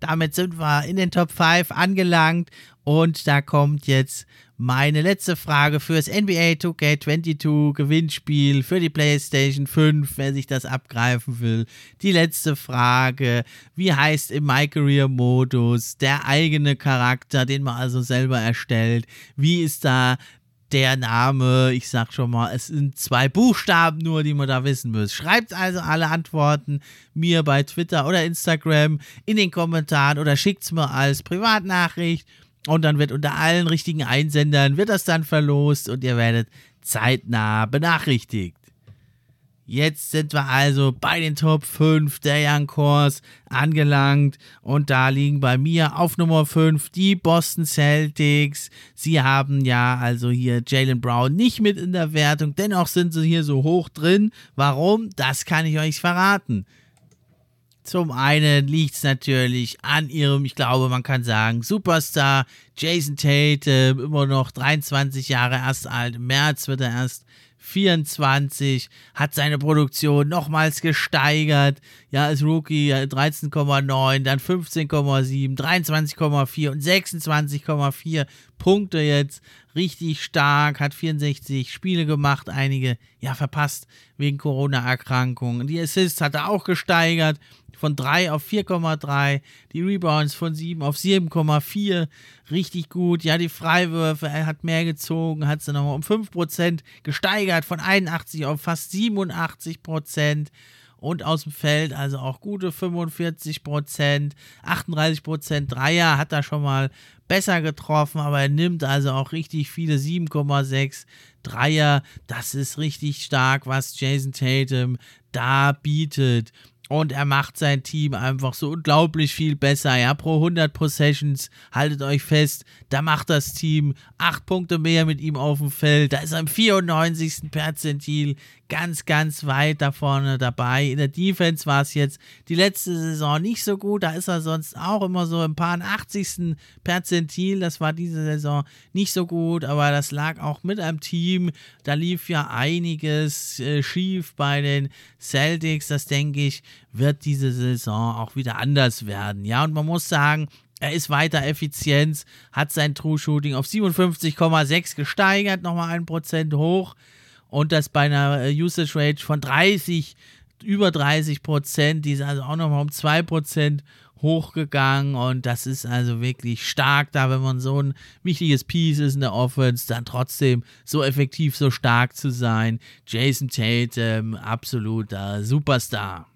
Damit sind wir in den Top 5 angelangt und da kommt jetzt meine letzte Frage fürs NBA 2K22 Gewinnspiel für die PlayStation 5, wer sich das abgreifen will. Die letzte Frage, wie heißt im My Career Modus der eigene Charakter, den man also selber erstellt? Wie ist da der Name, ich sag schon mal, es sind zwei Buchstaben nur, die man da wissen muss. Schreibt also alle Antworten mir bei Twitter oder Instagram in den Kommentaren oder schickt es mir als Privatnachricht und dann wird unter allen richtigen Einsendern wird das dann verlost und ihr werdet zeitnah benachrichtigt. Jetzt sind wir also bei den Top 5 der Young Cores angelangt und da liegen bei mir auf Nummer 5 die Boston Celtics. Sie haben ja also hier Jalen Brown nicht mit in der Wertung, dennoch sind sie hier so hoch drin. Warum? Das kann ich euch verraten. Zum einen liegt es natürlich an ihrem, ich glaube, man kann sagen, Superstar Jason Tate, immer noch 23 Jahre erst alt. Im März wird er erst 24, hat seine Produktion nochmals gesteigert. Ja, als Rookie 13,9, dann 15,7, 23,4 und 26,4 Punkte jetzt. Richtig stark, hat 64 Spiele gemacht, einige ja verpasst wegen Corona-Erkrankungen. Die Assists hat er auch gesteigert von 3 auf 4,3, die Rebounds von 7 auf 7,4, richtig gut. Ja, die Freiwürfe, er hat mehr gezogen, hat sie nochmal um 5% gesteigert, von 81 auf fast 87% und aus dem Feld, also auch gute 45% 38% Dreier hat er schon mal besser getroffen, aber er nimmt also auch richtig viele 7,6 Dreier. Das ist richtig stark, was Jason Tatum da bietet. Und er macht sein Team einfach so unglaublich viel besser. Ja, pro 100 Possessions, haltet euch fest, da macht das Team 8 Punkte mehr mit ihm auf dem Feld. Da ist er im 94. Perzentil ganz, ganz weit da vorne dabei. In der Defense war es jetzt die letzte Saison nicht so gut. Da ist er sonst auch immer so im paar 80. Perzentil. Das war diese Saison nicht so gut, aber das lag auch mit einem Team. Da lief ja einiges äh, schief bei den Celtics. Das denke ich, wird diese Saison auch wieder anders werden. Ja, und man muss sagen, er ist weiter effizient, hat sein True Shooting auf 57,6 gesteigert, nochmal ein Prozent hoch und das bei einer äh, Usage Rate von 30, über 30 Prozent, die ist also auch nochmal um 2 Prozent hochgegangen und das ist also wirklich stark da, wenn man so ein wichtiges Piece ist in der Offense, dann trotzdem so effektiv, so stark zu sein. Jason Tatum, absoluter Superstar.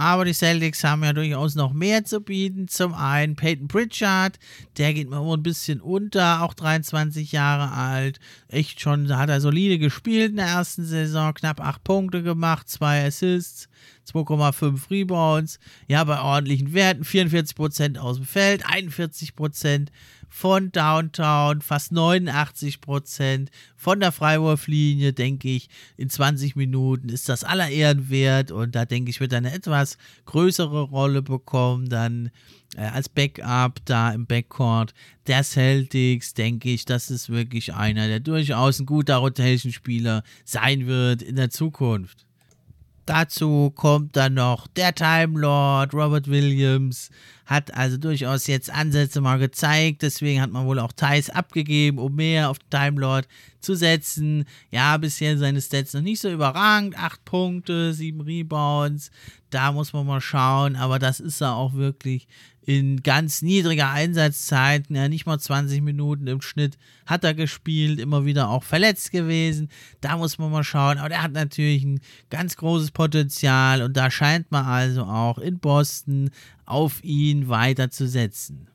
Aber die Celtics haben ja durchaus noch mehr zu bieten. Zum einen Peyton Pritchard, der geht immer ein bisschen unter, auch 23 Jahre alt. Echt schon, da hat er solide gespielt in der ersten Saison, knapp 8 Punkte gemacht, 2 Assists, 2,5 Rebounds. Ja, bei ordentlichen Werten, 44% aus dem Feld, 41% von Downtown, fast 89 Prozent. Von der Freiwurflinie, denke ich, in 20 Minuten ist das aller Ehren wert und da denke ich, wird er eine etwas größere Rolle bekommen, dann äh, als Backup da im Backcourt der Celtics, denke ich, das ist wirklich einer, der durchaus ein guter Rotation-Spieler sein wird in der Zukunft. Dazu kommt dann noch der Time Lord, Robert Williams, hat also durchaus jetzt Ansätze mal gezeigt, deswegen hat man wohl auch Thais abgegeben, um mehr auf den Time Lord zu setzen. Ja, bisher seine Stats noch nicht so überragend, 8 Punkte, 7 Rebounds, da muss man mal schauen, aber das ist er auch wirklich in ganz niedriger Einsatzzeit, ja, nicht mal 20 Minuten im Schnitt hat er gespielt, immer wieder auch verletzt gewesen. Da muss man mal schauen. Aber er hat natürlich ein ganz großes Potenzial und da scheint man also auch in Boston auf ihn weiterzusetzen.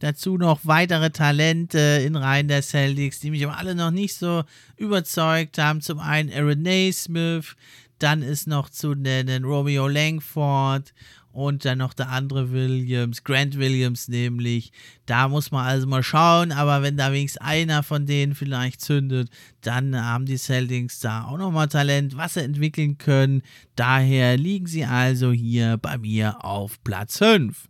Dazu noch weitere Talente in Reihen der Celtics, die mich aber alle noch nicht so überzeugt haben. Zum einen Aaron Naismith, dann ist noch zu nennen Romeo Langford und dann noch der andere Williams, Grant Williams nämlich. Da muss man also mal schauen, aber wenn da wenigstens einer von denen vielleicht zündet, dann haben die Celtics da auch nochmal Talent, was sie entwickeln können. Daher liegen sie also hier bei mir auf Platz 5.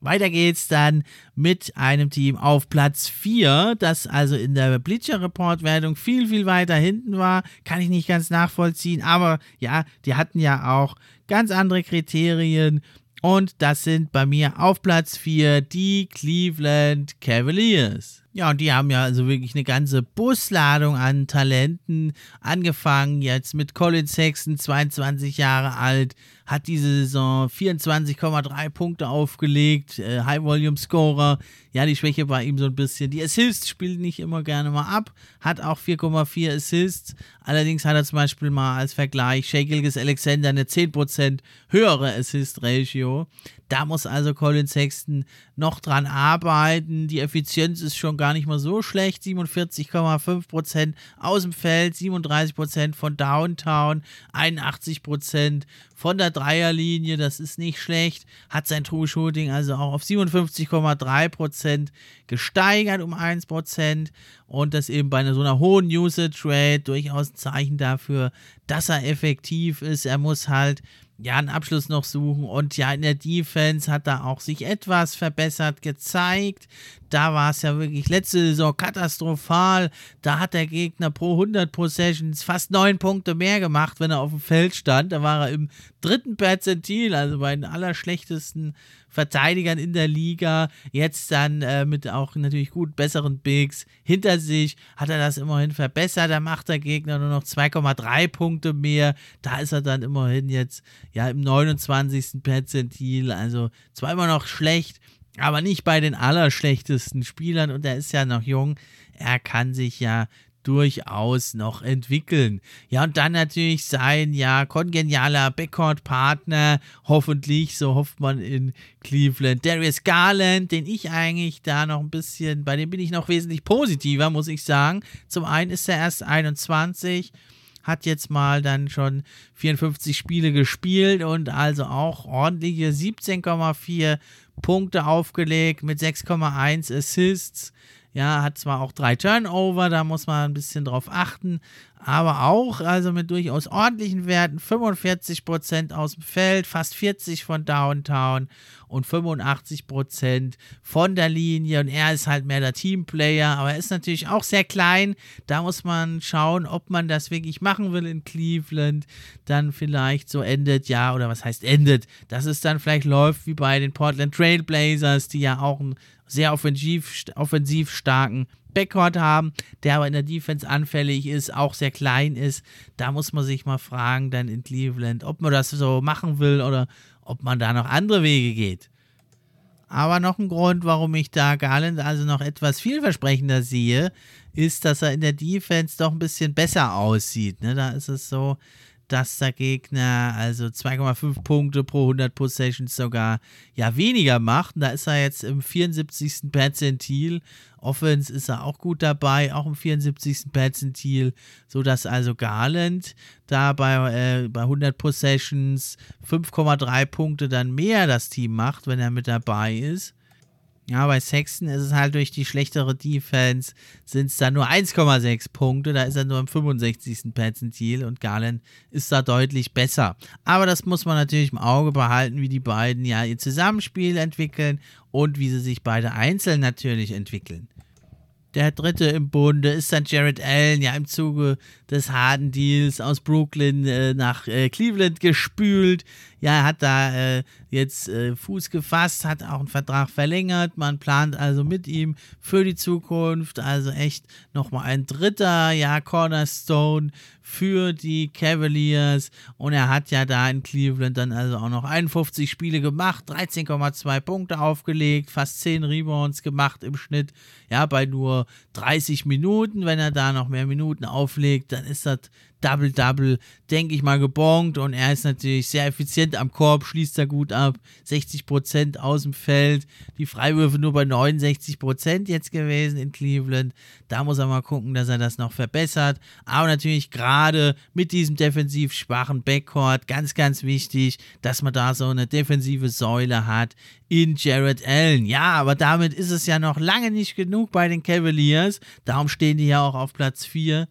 Weiter geht's dann mit einem Team auf Platz 4, das also in der Bleacher Report Wertung viel, viel weiter hinten war. Kann ich nicht ganz nachvollziehen, aber ja, die hatten ja auch ganz andere Kriterien. Und das sind bei mir auf Platz 4 die Cleveland Cavaliers. Ja, und die haben ja also wirklich eine ganze Busladung an Talenten angefangen. Jetzt mit Colin Sexton, 22 Jahre alt, hat diese Saison 24,3 Punkte aufgelegt, äh, High-Volume-Scorer. Ja, die Schwäche war ihm so ein bisschen. Die Assists spielt nicht immer gerne mal ab, hat auch 4,4 Assists. Allerdings hat er zum Beispiel mal als Vergleich Shea Alexander eine 10% höhere Assist-Ratio. Da muss also Colin Sexton noch dran arbeiten. Die Effizienz ist schon gar nicht mal so schlecht. 47,5% aus dem Feld, 37% von Downtown, 81% von der Dreierlinie. Das ist nicht schlecht. Hat sein True Shooting also auch auf 57,3% gesteigert um 1%. Und das eben bei einer, so einer hohen Usage Rate durchaus ein Zeichen dafür, dass er effektiv ist. Er muss halt ja, einen Abschluss noch suchen. Und ja, in der Defense hat er auch sich etwas verbessert gezeigt. Da war es ja wirklich letzte Saison katastrophal. Da hat der Gegner pro 100 Possessions fast neun Punkte mehr gemacht, wenn er auf dem Feld stand. Da war er im dritten Perzentil, also bei den allerschlechtesten Verteidigern in der Liga. Jetzt dann äh, mit auch natürlich gut besseren Bigs hinter sich hat er das immerhin verbessert. Da macht der Gegner nur noch 2,3 Punkte mehr. Da ist er dann immerhin jetzt ja im 29. Perzentil. Also zwar immer noch schlecht, aber nicht bei den allerschlechtesten Spielern und er ist ja noch jung. Er kann sich ja durchaus noch entwickeln. Ja, und dann natürlich sein, ja, kongenialer Backcourt-Partner, hoffentlich, so hofft man in Cleveland. Darius Garland, den ich eigentlich da noch ein bisschen, bei dem bin ich noch wesentlich positiver, muss ich sagen. Zum einen ist er erst 21 hat jetzt mal dann schon 54 Spiele gespielt und also auch ordentliche 17,4 Punkte aufgelegt mit 6,1 Assists. Ja, hat zwar auch drei Turnover, da muss man ein bisschen drauf achten, aber auch also mit durchaus ordentlichen Werten, 45% aus dem Feld, fast 40 von Downtown und 85% von der Linie. Und er ist halt mehr der Teamplayer, aber er ist natürlich auch sehr klein, da muss man schauen, ob man das wirklich machen will in Cleveland, dann vielleicht so endet, ja, oder was heißt endet, dass es dann vielleicht läuft wie bei den Portland Trailblazers, die ja auch ein sehr offensiv, offensiv starken Backcourt haben, der aber in der Defense anfällig ist, auch sehr klein ist. Da muss man sich mal fragen, dann in Cleveland, ob man das so machen will oder ob man da noch andere Wege geht. Aber noch ein Grund, warum ich da Garland also noch etwas vielversprechender sehe, ist, dass er in der Defense doch ein bisschen besser aussieht. Ne? Da ist es so, dass der Gegner also 2,5 Punkte pro 100 Possessions sogar ja weniger macht. Und da ist er jetzt im 74. Perzentil. Offense ist er auch gut dabei, auch im 74. Perzentil, sodass also Garland da bei, äh, bei 100 Possessions 5,3 Punkte dann mehr das Team macht, wenn er mit dabei ist. Ja, bei Sexton ist es halt durch die schlechtere Defense sind es da nur 1,6 Punkte. Da ist er nur im 65. Perzentil und Garland ist da deutlich besser. Aber das muss man natürlich im Auge behalten, wie die beiden ja ihr Zusammenspiel entwickeln und wie sie sich beide einzeln natürlich entwickeln. Der dritte im Bunde ist dann Jared Allen, ja im Zuge des harten Deals aus Brooklyn äh, nach äh, Cleveland gespült. Ja, er hat da äh, jetzt äh, Fuß gefasst, hat auch einen Vertrag verlängert. Man plant also mit ihm für die Zukunft. Also echt nochmal ein dritter, ja, Cornerstone für die Cavaliers. Und er hat ja da in Cleveland dann also auch noch 51 Spiele gemacht, 13,2 Punkte aufgelegt, fast 10 Rebounds gemacht im Schnitt. Ja, bei nur 30 Minuten. Wenn er da noch mehr Minuten auflegt, dann ist das Double-Double, denke ich mal, gebongt. Und er ist natürlich sehr effizient am Korb, schließt er gut ab, 60% aus dem Feld, die Freiwürfe nur bei 69% jetzt gewesen in Cleveland, da muss er mal gucken, dass er das noch verbessert, aber natürlich gerade mit diesem defensiv schwachen Backcourt, ganz, ganz wichtig, dass man da so eine defensive Säule hat in Jared Allen. Ja, aber damit ist es ja noch lange nicht genug bei den Cavaliers, darum stehen die ja auch auf Platz 4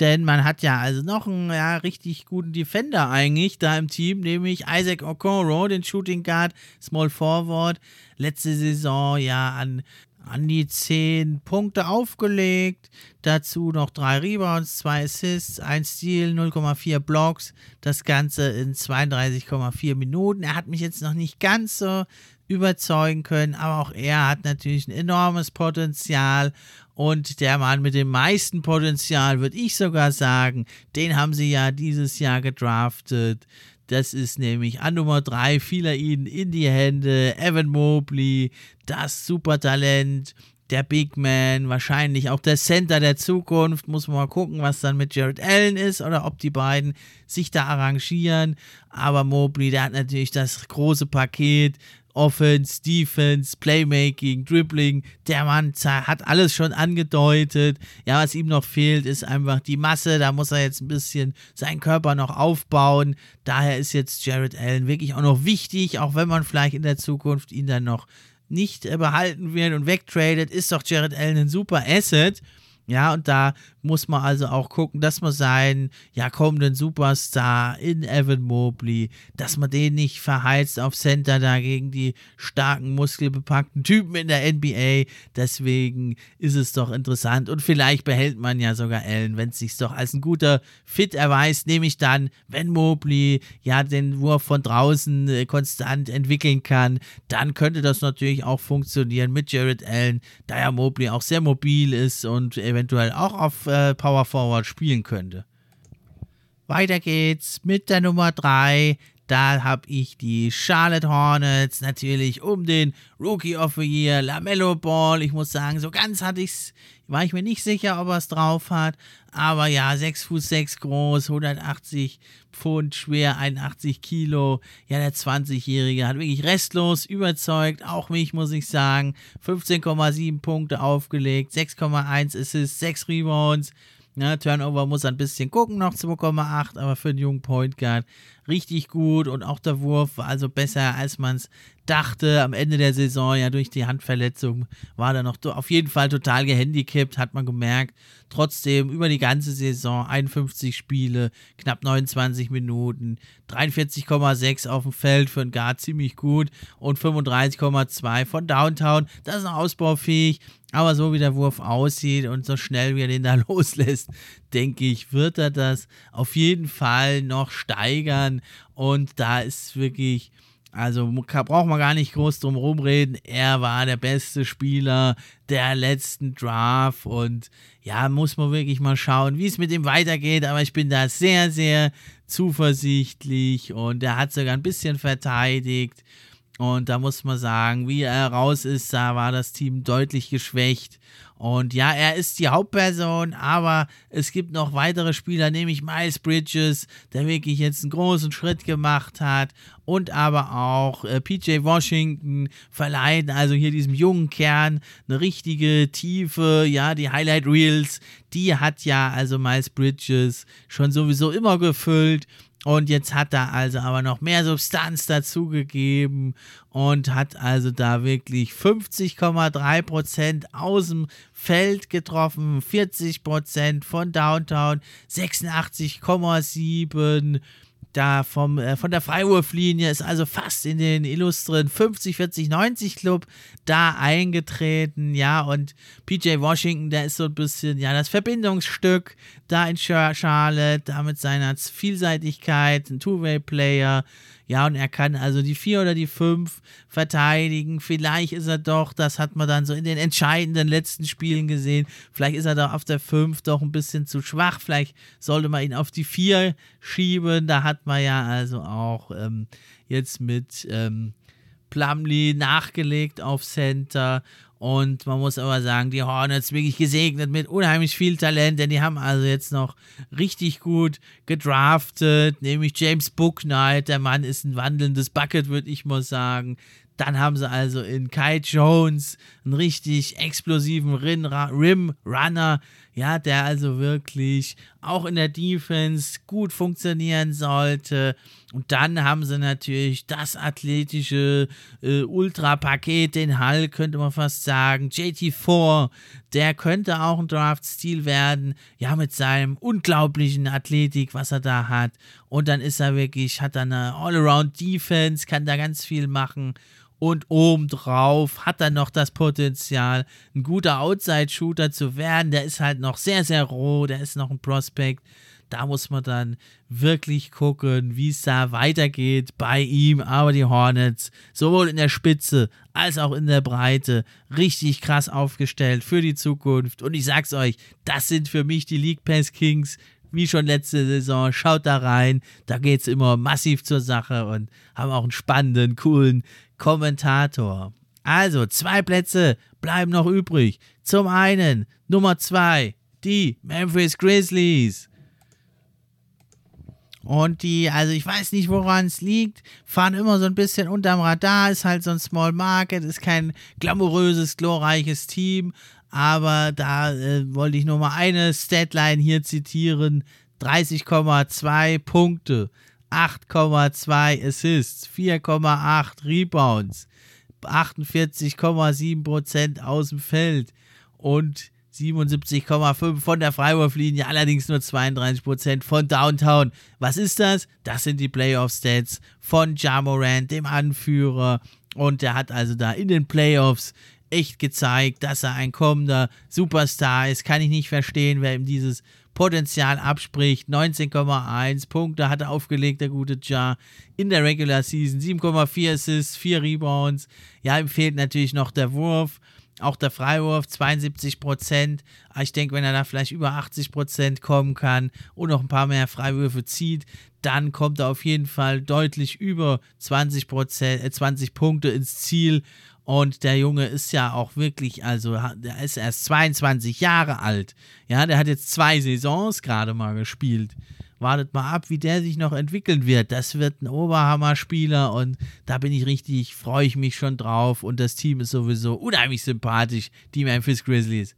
denn man hat ja also noch einen ja, richtig guten Defender eigentlich da im Team, nämlich Isaac Okoro, den Shooting Guard, Small Forward. Letzte Saison ja an, an die 10 Punkte aufgelegt. Dazu noch 3 Rebounds, 2 Assists, 1 Steal, 0,4 Blocks. Das Ganze in 32,4 Minuten. Er hat mich jetzt noch nicht ganz so überzeugen können, aber auch er hat natürlich ein enormes Potenzial und der Mann mit dem meisten Potenzial, würde ich sogar sagen, den haben sie ja dieses Jahr gedraftet. Das ist nämlich an Nummer 3, fiel er ihnen in die Hände. Evan Mobley, das Supertalent, der Big Man, wahrscheinlich auch der Center der Zukunft. Muss man mal gucken, was dann mit Jared Allen ist oder ob die beiden sich da arrangieren. Aber Mobley, der hat natürlich das große Paket. Offense, Defense, Playmaking, Dribbling. Der Mann hat alles schon angedeutet. Ja, was ihm noch fehlt, ist einfach die Masse. Da muss er jetzt ein bisschen seinen Körper noch aufbauen. Daher ist jetzt Jared Allen wirklich auch noch wichtig, auch wenn man vielleicht in der Zukunft ihn dann noch nicht behalten wird und wegtradet, ist doch Jared Allen ein super Asset. Ja, und da muss man also auch gucken, dass man seinen ja kommenden Superstar in Evan Mobley, dass man den nicht verheizt auf Center da gegen die starken, muskelbepackten Typen in der NBA. Deswegen ist es doch interessant. Und vielleicht behält man ja sogar Allen, wenn es sich doch als ein guter Fit erweist, nämlich dann, wenn Mobley ja den Wurf von draußen äh, konstant entwickeln kann, dann könnte das natürlich auch funktionieren mit Jared Allen, da ja Mobley auch sehr mobil ist und eventuell auch auf äh, Power Forward spielen könnte. Weiter geht's mit der Nummer 3. Da habe ich die Charlotte Hornets natürlich um den Rookie of the Year, Lamello Ball. Ich muss sagen, so ganz hatte ich's, war ich mir nicht sicher, ob er es drauf hat. Aber ja, 6 Fuß 6 groß, 180 Pfund schwer, 81 Kilo. Ja, der 20-Jährige hat wirklich restlos überzeugt. Auch mich, muss ich sagen. 15,7 Punkte aufgelegt, 6,1 Assists, 6 Rebounds. Ja, Turnover muss ein bisschen gucken, noch 2,8, aber für den jungen Point Guard richtig gut und auch der Wurf war also besser, als man es dachte. Am Ende der Saison, ja, durch die Handverletzung war er noch auf jeden Fall total gehandicapt, hat man gemerkt. Trotzdem über die ganze Saison 51 Spiele, knapp 29 Minuten, 43,6 auf dem Feld für einen Guard ziemlich gut und 35,2 von Downtown. Das ist noch ausbaufähig. Aber so wie der Wurf aussieht und so schnell wie er den da *laughs* loslässt, denke ich, wird er das auf jeden Fall noch steigern. Und da ist wirklich, also braucht man gar nicht groß drum rumreden. Er war der beste Spieler der letzten Draft. Und ja, muss man wirklich mal schauen, wie es mit ihm weitergeht. Aber ich bin da sehr, sehr zuversichtlich. Und er hat sogar ein bisschen verteidigt. Und da muss man sagen, wie er raus ist, da war das Team deutlich geschwächt. Und ja, er ist die Hauptperson, aber es gibt noch weitere Spieler, nämlich Miles Bridges, der wirklich jetzt einen großen Schritt gemacht hat. Und aber auch äh, PJ Washington verleihen also hier diesem jungen Kern eine richtige Tiefe. Ja, die Highlight Reels, die hat ja also Miles Bridges schon sowieso immer gefüllt. Und jetzt hat er also aber noch mehr Substanz dazugegeben und hat also da wirklich 50,3% aus dem Feld getroffen, 40% von Downtown, 86,7% da vom, äh, von der Freiwurflinie, ist also fast in den illustren 50, 40, 90 Club da eingetreten, ja, und PJ Washington, der ist so ein bisschen, ja, das Verbindungsstück da in Charlotte, da mit seiner Vielseitigkeit, ein Two-Way-Player, ja, und er kann also die 4 oder die 5 verteidigen. Vielleicht ist er doch, das hat man dann so in den entscheidenden letzten Spielen gesehen, vielleicht ist er doch auf der 5 doch ein bisschen zu schwach. Vielleicht sollte man ihn auf die 4 schieben. Da hat man ja also auch ähm, jetzt mit ähm, Plumlee nachgelegt auf Center und man muss aber sagen, die Hornets wirklich gesegnet mit unheimlich viel Talent, denn die haben also jetzt noch richtig gut gedraftet, nämlich James Booknight. Der Mann ist ein wandelndes Bucket, würde ich mal sagen. Dann haben sie also in Kai Jones einen richtig explosiven Rim-Runner, ja, der also wirklich auch in der Defense gut funktionieren sollte. Und dann haben sie natürlich das athletische äh, Ultra-Paket, den Hall, könnte man fast sagen. JT4, der könnte auch ein Draft-Stil werden. Ja, mit seinem unglaublichen Athletik, was er da hat. Und dann ist er wirklich, hat er eine All-Around-Defense, kann da ganz viel machen und obendrauf hat er noch das Potenzial, ein guter Outside-Shooter zu werden. Der ist halt noch sehr, sehr roh, der ist noch ein Prospekt. Da muss man dann wirklich gucken, wie es da weitergeht bei ihm. Aber die Hornets, sowohl in der Spitze als auch in der Breite, richtig krass aufgestellt für die Zukunft. Und ich sag's euch, das sind für mich die League Pass Kings wie schon letzte Saison. Schaut da rein, da geht es immer massiv zur Sache und haben auch einen spannenden, coolen Kommentator. Also, zwei Plätze bleiben noch übrig. Zum einen Nummer zwei, die Memphis Grizzlies. Und die, also ich weiß nicht, woran es liegt, fahren immer so ein bisschen unterm Radar, ist halt so ein Small Market, ist kein glamouröses, glorreiches Team, aber da äh, wollte ich nur mal eine Statline hier zitieren. 30,2 Punkte, 8,2 Assists, 4,8 Rebounds, 48,7% aus dem Feld. Und 77,5 von der Freiwurflinie, allerdings nur 32% von Downtown. Was ist das? Das sind die Playoff-Stats von Jamorant, dem Anführer. Und der hat also da in den Playoffs echt gezeigt, dass er ein kommender Superstar ist. Kann ich nicht verstehen, wer ihm dieses Potenzial abspricht. 19,1 Punkte hat er aufgelegt, der gute Ja. In der Regular Season 7,4 Assists, 4 Rebounds. Ja, ihm fehlt natürlich noch der Wurf. Auch der Freiwurf 72 Prozent. Ich denke, wenn er da vielleicht über 80 Prozent kommen kann und noch ein paar mehr Freiwürfe zieht, dann kommt er auf jeden Fall deutlich über 20 Prozent, äh 20 Punkte ins Ziel. Und der Junge ist ja auch wirklich, also der ist erst 22 Jahre alt. Ja, der hat jetzt zwei Saisons gerade mal gespielt. Wartet mal ab, wie der sich noch entwickeln wird. Das wird ein Oberhammer-Spieler und da bin ich richtig, freue ich mich schon drauf. Und das Team ist sowieso unheimlich sympathisch, die Memphis Grizzlies.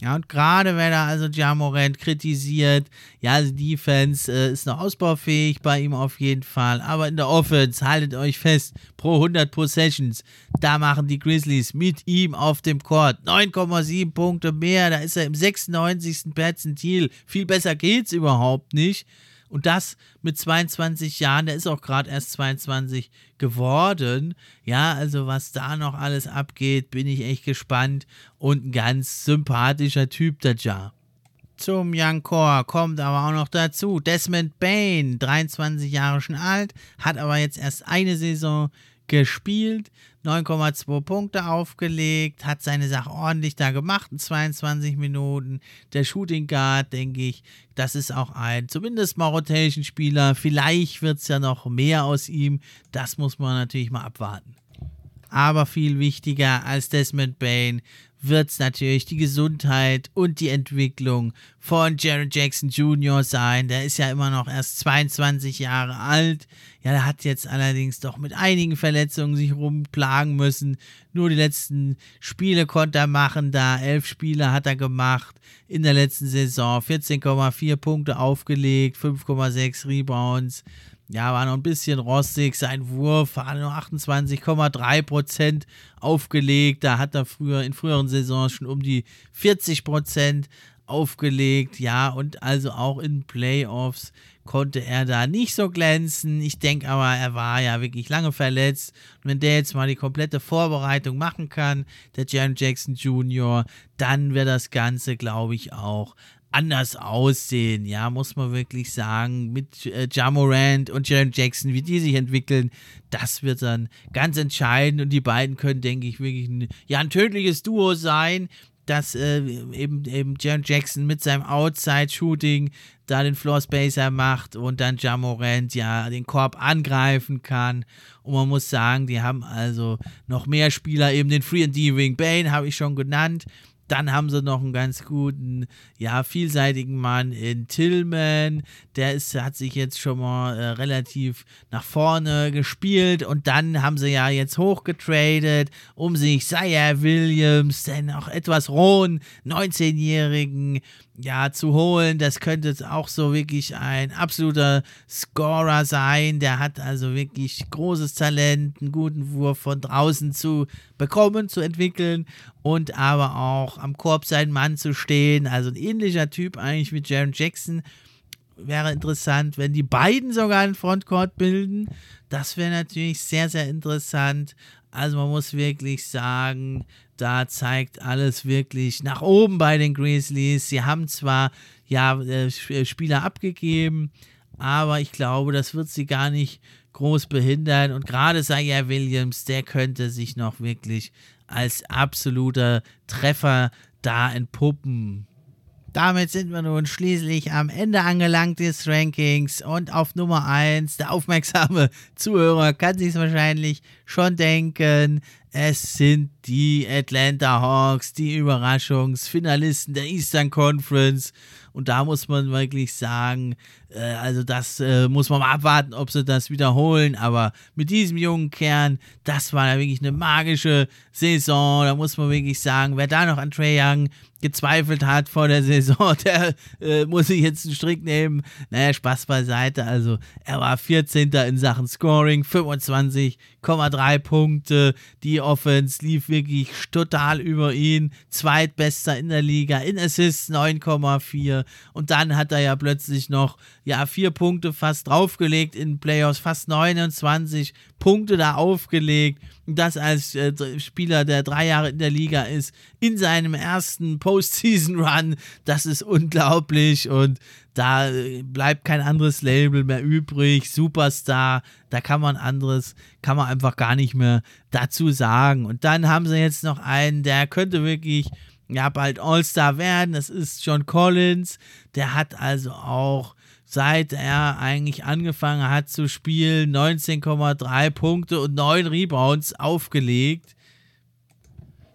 Ja, und gerade wenn er also Jamorant kritisiert, ja, also Defense äh, ist noch ausbaufähig bei ihm auf jeden Fall, aber in der Offense, haltet euch fest, pro 100 Possessions, da machen die Grizzlies mit ihm auf dem Court 9,7 Punkte mehr, da ist er im 96. Perzentil, viel besser geht's überhaupt nicht. Und das mit 22 Jahren, der ist auch gerade erst 22 geworden. Ja, also was da noch alles abgeht, bin ich echt gespannt. Und ein ganz sympathischer Typ, der Ja. Zum Young Core kommt aber auch noch dazu Desmond Bain, 23 Jahre schon alt, hat aber jetzt erst eine Saison gespielt, 9,2 Punkte aufgelegt, hat seine Sache ordentlich da gemacht in 22 Minuten. Der Shooting Guard, denke ich, das ist auch ein zumindest mal Rotation-Spieler. Vielleicht wird es ja noch mehr aus ihm. Das muss man natürlich mal abwarten. Aber viel wichtiger als Desmond Bain wird es natürlich die Gesundheit und die Entwicklung von Jared Jackson Jr. sein. Der ist ja immer noch erst 22 Jahre alt. Ja, der hat jetzt allerdings doch mit einigen Verletzungen sich rumplagen müssen. Nur die letzten Spiele konnte er machen, da elf Spiele hat er gemacht in der letzten Saison. 14,4 Punkte aufgelegt, 5,6 Rebounds ja, war noch ein bisschen rostig. Sein Wurf war nur 28,3 Prozent aufgelegt. Da hat er früher in früheren Saisons schon um die 40 Prozent aufgelegt. Ja, und also auch in Playoffs konnte er da nicht so glänzen. Ich denke aber, er war ja wirklich lange verletzt. Und wenn der jetzt mal die komplette Vorbereitung machen kann, der Jaron Jackson Jr., dann wird das Ganze, glaube ich, auch anders aussehen, ja, muss man wirklich sagen, mit äh, Jamorant und Jaron Jackson, wie die sich entwickeln, das wird dann ganz entscheidend und die beiden können, denke ich, wirklich ein, ja, ein tödliches Duo sein, dass äh, eben, eben Jaron Jackson mit seinem Outside-Shooting da den Floor Spacer macht und dann Jamorant ja den Korb angreifen kann. Und man muss sagen, die haben also noch mehr Spieler, eben den Free and D-Wing Bane habe ich schon genannt. Dann haben sie noch einen ganz guten, ja, vielseitigen Mann in Tillman. Der ist, hat sich jetzt schon mal äh, relativ nach vorne gespielt. Und dann haben sie ja jetzt hochgetradet, um sich Saya Williams, den auch etwas rohen 19-jährigen ja, zu holen. Das könnte auch so wirklich ein absoluter Scorer sein. Der hat also wirklich großes Talent, einen guten Wurf von draußen zu bekommen, zu entwickeln und aber auch am Korb seinen Mann zu stehen. Also ein ähnlicher Typ eigentlich wie Jaron Jackson. Wäre interessant, wenn die beiden sogar einen Frontcourt bilden. Das wäre natürlich sehr, sehr interessant. Also man muss wirklich sagen, da zeigt alles wirklich nach oben bei den Grizzlies. Sie haben zwar ja äh, äh, Spieler abgegeben, aber ich glaube, das wird sie gar nicht groß behindern. Und gerade Isaiah Williams, der könnte sich noch wirklich als absoluter Treffer da entpuppen. Damit sind wir nun schließlich am Ende angelangt des Rankings und auf Nummer 1, der aufmerksame *laughs* Zuhörer kann sich wahrscheinlich schon denken, es sind die Atlanta Hawks, die Überraschungsfinalisten der Eastern Conference. Und da muss man wirklich sagen, äh, also das äh, muss man mal abwarten, ob sie das wiederholen. Aber mit diesem jungen Kern, das war ja wirklich eine magische Saison. Da muss man wirklich sagen, wer da noch an Trey Young gezweifelt hat vor der *laughs* Saison, der äh, muss sich jetzt einen Strick nehmen. Naja, Spaß beiseite. Also er war 14. in Sachen Scoring, 25,3 Punkte. Die Offense lief wirklich total über ihn. Zweitbester in der Liga, in Assists 9,4. Und dann hat er ja plötzlich noch ja, vier Punkte fast draufgelegt in Playoffs, fast 29 Punkte da aufgelegt. Und das als äh, Spieler, der drei Jahre in der Liga ist, in seinem ersten Postseason-Run, das ist unglaublich. Und da äh, bleibt kein anderes Label mehr übrig. Superstar, da kann man anderes, kann man einfach gar nicht mehr dazu sagen. Und dann haben sie jetzt noch einen, der könnte wirklich ja bald All-Star werden. Das ist John Collins. Der hat also auch seit er eigentlich angefangen hat zu spielen, 19,3 Punkte und 9 Rebounds aufgelegt.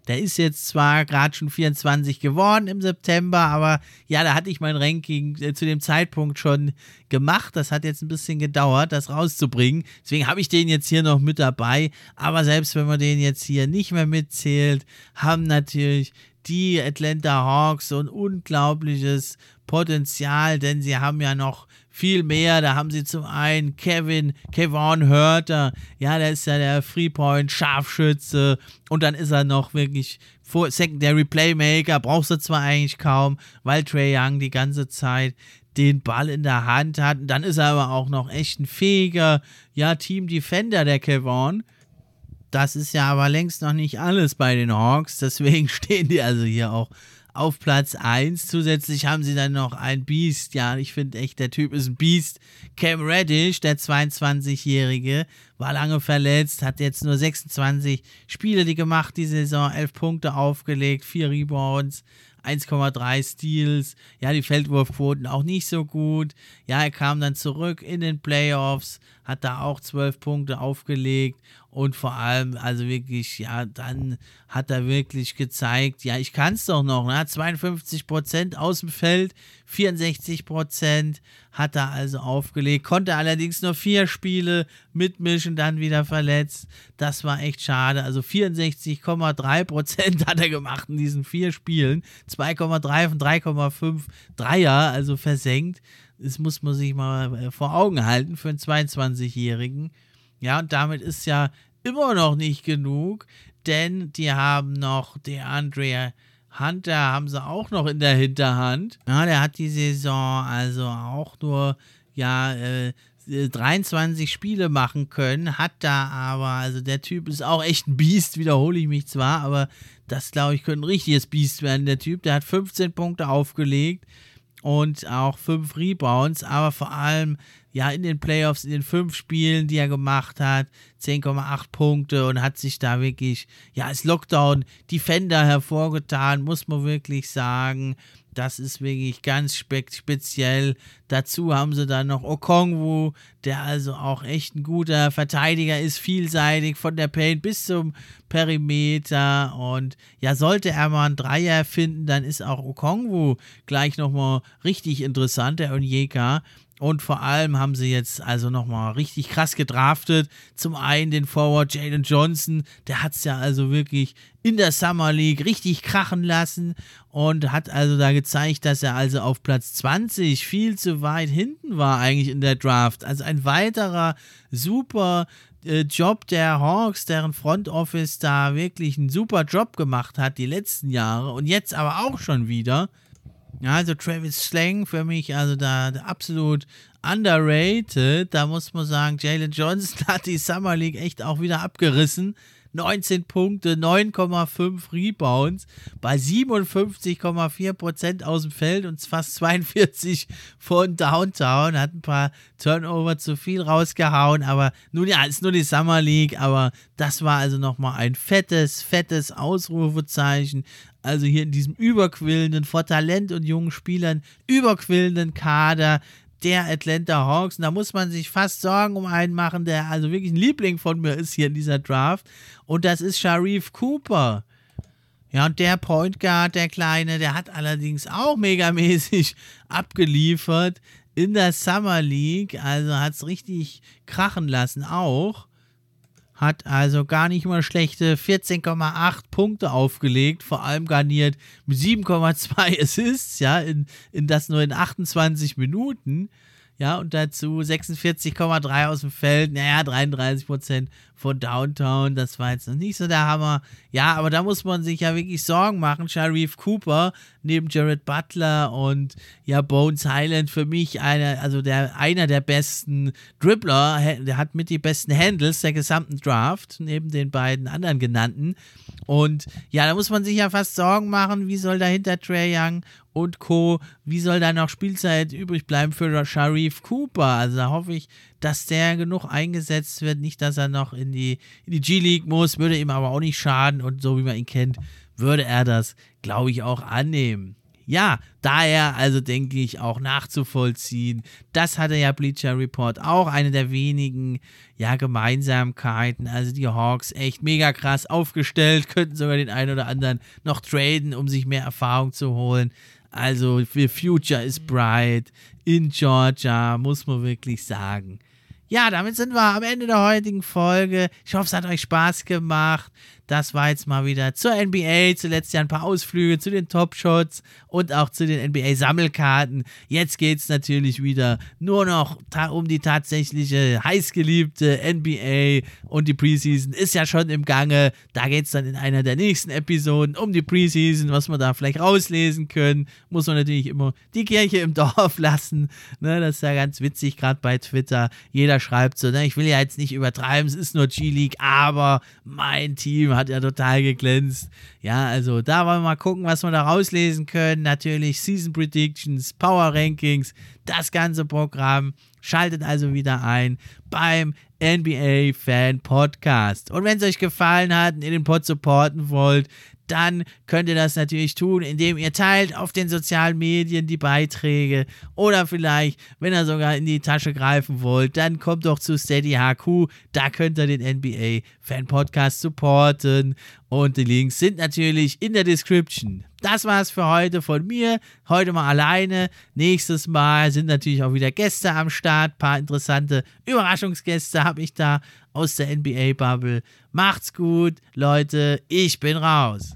Der ist jetzt zwar gerade schon 24 geworden im September, aber ja, da hatte ich mein Ranking äh, zu dem Zeitpunkt schon gemacht. Das hat jetzt ein bisschen gedauert, das rauszubringen. Deswegen habe ich den jetzt hier noch mit dabei. Aber selbst wenn man den jetzt hier nicht mehr mitzählt, haben natürlich die Atlanta Hawks so ein unglaubliches Potenzial, denn sie haben ja noch viel mehr. Da haben sie zum einen Kevin, Kevon Hörter, ja, der ist ja der Freepoint-Scharfschütze und dann ist er noch wirklich Secondary Playmaker, brauchst du zwar eigentlich kaum, weil Trey Young die ganze Zeit den Ball in der Hand hat. Und dann ist er aber auch noch echt ein fähiger, ja, Team Defender, der Kevon. Das ist ja aber längst noch nicht alles bei den Hawks. Deswegen *laughs* stehen die also hier auch auf Platz 1. Zusätzlich haben sie dann noch ein Beast. Ja, ich finde echt, der Typ ist ein Beast. Cam Reddish, der 22-Jährige, war lange verletzt, hat jetzt nur 26 Spiele gemacht, die Saison, 11 Punkte aufgelegt, 4 Rebounds. 1,3 Steals, ja, die Feldwurfquoten auch nicht so gut. Ja, er kam dann zurück in den Playoffs, hat da auch zwölf Punkte aufgelegt und vor allem, also wirklich, ja, dann hat er wirklich gezeigt, ja, ich kann es doch noch, ne? 52 Prozent aus dem Feld, 64 Prozent hat er also aufgelegt, konnte allerdings nur vier Spiele mitmischen, dann wieder verletzt. Das war echt schade. Also 64,3 Prozent hat er gemacht in diesen vier Spielen, 2,3 von 3,5 Dreier, also versenkt. Das muss man sich mal äh, vor Augen halten für einen 22-Jährigen. Ja, und damit ist ja immer noch nicht genug, denn die haben noch der Andrea Hunter haben sie auch noch in der Hinterhand. Ja, der hat die Saison also auch nur ja äh, 23 Spiele machen können, hat da aber, also der Typ ist auch echt ein Biest, wiederhole ich mich zwar, aber das glaube ich könnte ein richtiges Biest werden, der Typ. Der hat 15 Punkte aufgelegt und auch 5 Rebounds, aber vor allem ja in den Playoffs, in den 5 Spielen, die er gemacht hat, 10,8 Punkte und hat sich da wirklich ja als Lockdown-Defender hervorgetan, muss man wirklich sagen. Das ist wirklich ganz spe speziell. Dazu haben sie dann noch Okongwu, der also auch echt ein guter Verteidiger ist, vielseitig von der Paint bis zum Perimeter. Und ja, sollte er mal einen Dreier finden, dann ist auch Okongwu gleich nochmal richtig interessant, der Onyeka. Und vor allem haben sie jetzt also nochmal richtig krass gedraftet. Zum einen den Forward Jalen Johnson, der hat es ja also wirklich in der Summer League richtig krachen lassen und hat also da gezeigt, dass er also auf Platz 20 viel zu weit hinten war eigentlich in der Draft. Also ein weiterer super äh, Job der Hawks, deren Front Office da wirklich einen super Job gemacht hat die letzten Jahre und jetzt aber auch schon wieder. Ja, also Travis Slang für mich, also da absolut underrated. Da muss man sagen, Jalen Johnson *laughs* hat die Summer League echt auch wieder abgerissen. 19 Punkte, 9,5 Rebounds bei 57,4% aus dem Feld und fast 42 von Downtown. Hat ein paar Turnover zu viel rausgehauen, aber nun ja, ist nur die Summer League, aber das war also nochmal ein fettes, fettes Ausrufezeichen. Also hier in diesem überquillenden, vor Talent und jungen Spielern überquillenden Kader der Atlanta Hawks. Und da muss man sich fast Sorgen um einen machen, der also wirklich ein Liebling von mir ist hier in dieser Draft. Und das ist Sharif Cooper. Ja, und der Point Guard, der Kleine, der hat allerdings auch megamäßig *laughs* abgeliefert in der Summer League. Also hat es richtig krachen lassen auch hat also gar nicht mal schlechte 14,8 Punkte aufgelegt, vor allem garniert mit 7,2 *laughs* Assists, ja, in, in das nur in 28 Minuten. Ja, und dazu 46,3 aus dem Feld, naja, 33 Prozent von Downtown, das war jetzt noch nicht so der Hammer. Ja, aber da muss man sich ja wirklich Sorgen machen. Sharif Cooper neben Jared Butler und ja, Bones Highland für mich einer, also der, einer der besten Dribbler, der hat mit die besten Handles der gesamten Draft, neben den beiden anderen genannten. Und ja, da muss man sich ja fast Sorgen machen, wie soll dahinter Trey Young und Co., wie soll da noch Spielzeit übrig bleiben für Sharif Cooper? Also da hoffe ich, dass der genug eingesetzt wird, nicht, dass er noch in die, in die G-League muss, würde ihm aber auch nicht schaden und so wie man ihn kennt, würde er das, glaube ich, auch annehmen. Ja, daher also denke ich auch nachzuvollziehen. Das hatte ja Bleacher Report auch eine der wenigen ja, Gemeinsamkeiten. Also die Hawks echt mega krass aufgestellt, könnten sogar den einen oder anderen noch traden, um sich mehr Erfahrung zu holen. Also the future is bright in Georgia, muss man wirklich sagen. Ja, damit sind wir am Ende der heutigen Folge. Ich hoffe, es hat euch Spaß gemacht. Das war jetzt mal wieder zur NBA, zuletzt ja ein paar Ausflüge zu den Top-Shots und auch zu den NBA-Sammelkarten. Jetzt geht es natürlich wieder nur noch um die tatsächliche heißgeliebte NBA und die Preseason ist ja schon im Gange. Da geht es dann in einer der nächsten Episoden um die Preseason, was wir da vielleicht rauslesen können. Muss man natürlich immer die Kirche im *laughs* Dorf lassen. Ne, das ist ja ganz witzig, gerade bei Twitter. Jeder schreibt so, ne, ich will ja jetzt nicht übertreiben, es ist nur G-League, aber mein Team hat ja total geglänzt. Ja, also da wollen wir mal gucken, was wir da rauslesen können. Natürlich Season Predictions, Power Rankings, das ganze Programm. Schaltet also wieder ein beim NBA Fan Podcast. Und wenn es euch gefallen hat und ihr den Pod supporten wollt, dann könnt ihr das natürlich tun, indem ihr teilt auf den sozialen Medien die Beiträge oder vielleicht, wenn ihr sogar in die Tasche greifen wollt, dann kommt doch zu Steady HQ, da könnt ihr den NBA Fan Podcast supporten und die Links sind natürlich in der Description. Das war's für heute von mir. Heute mal alleine. Nächstes Mal sind natürlich auch wieder Gäste am Start. Ein paar interessante Überraschungsgäste habe ich da aus der NBA-Bubble. Macht's gut, Leute. Ich bin raus.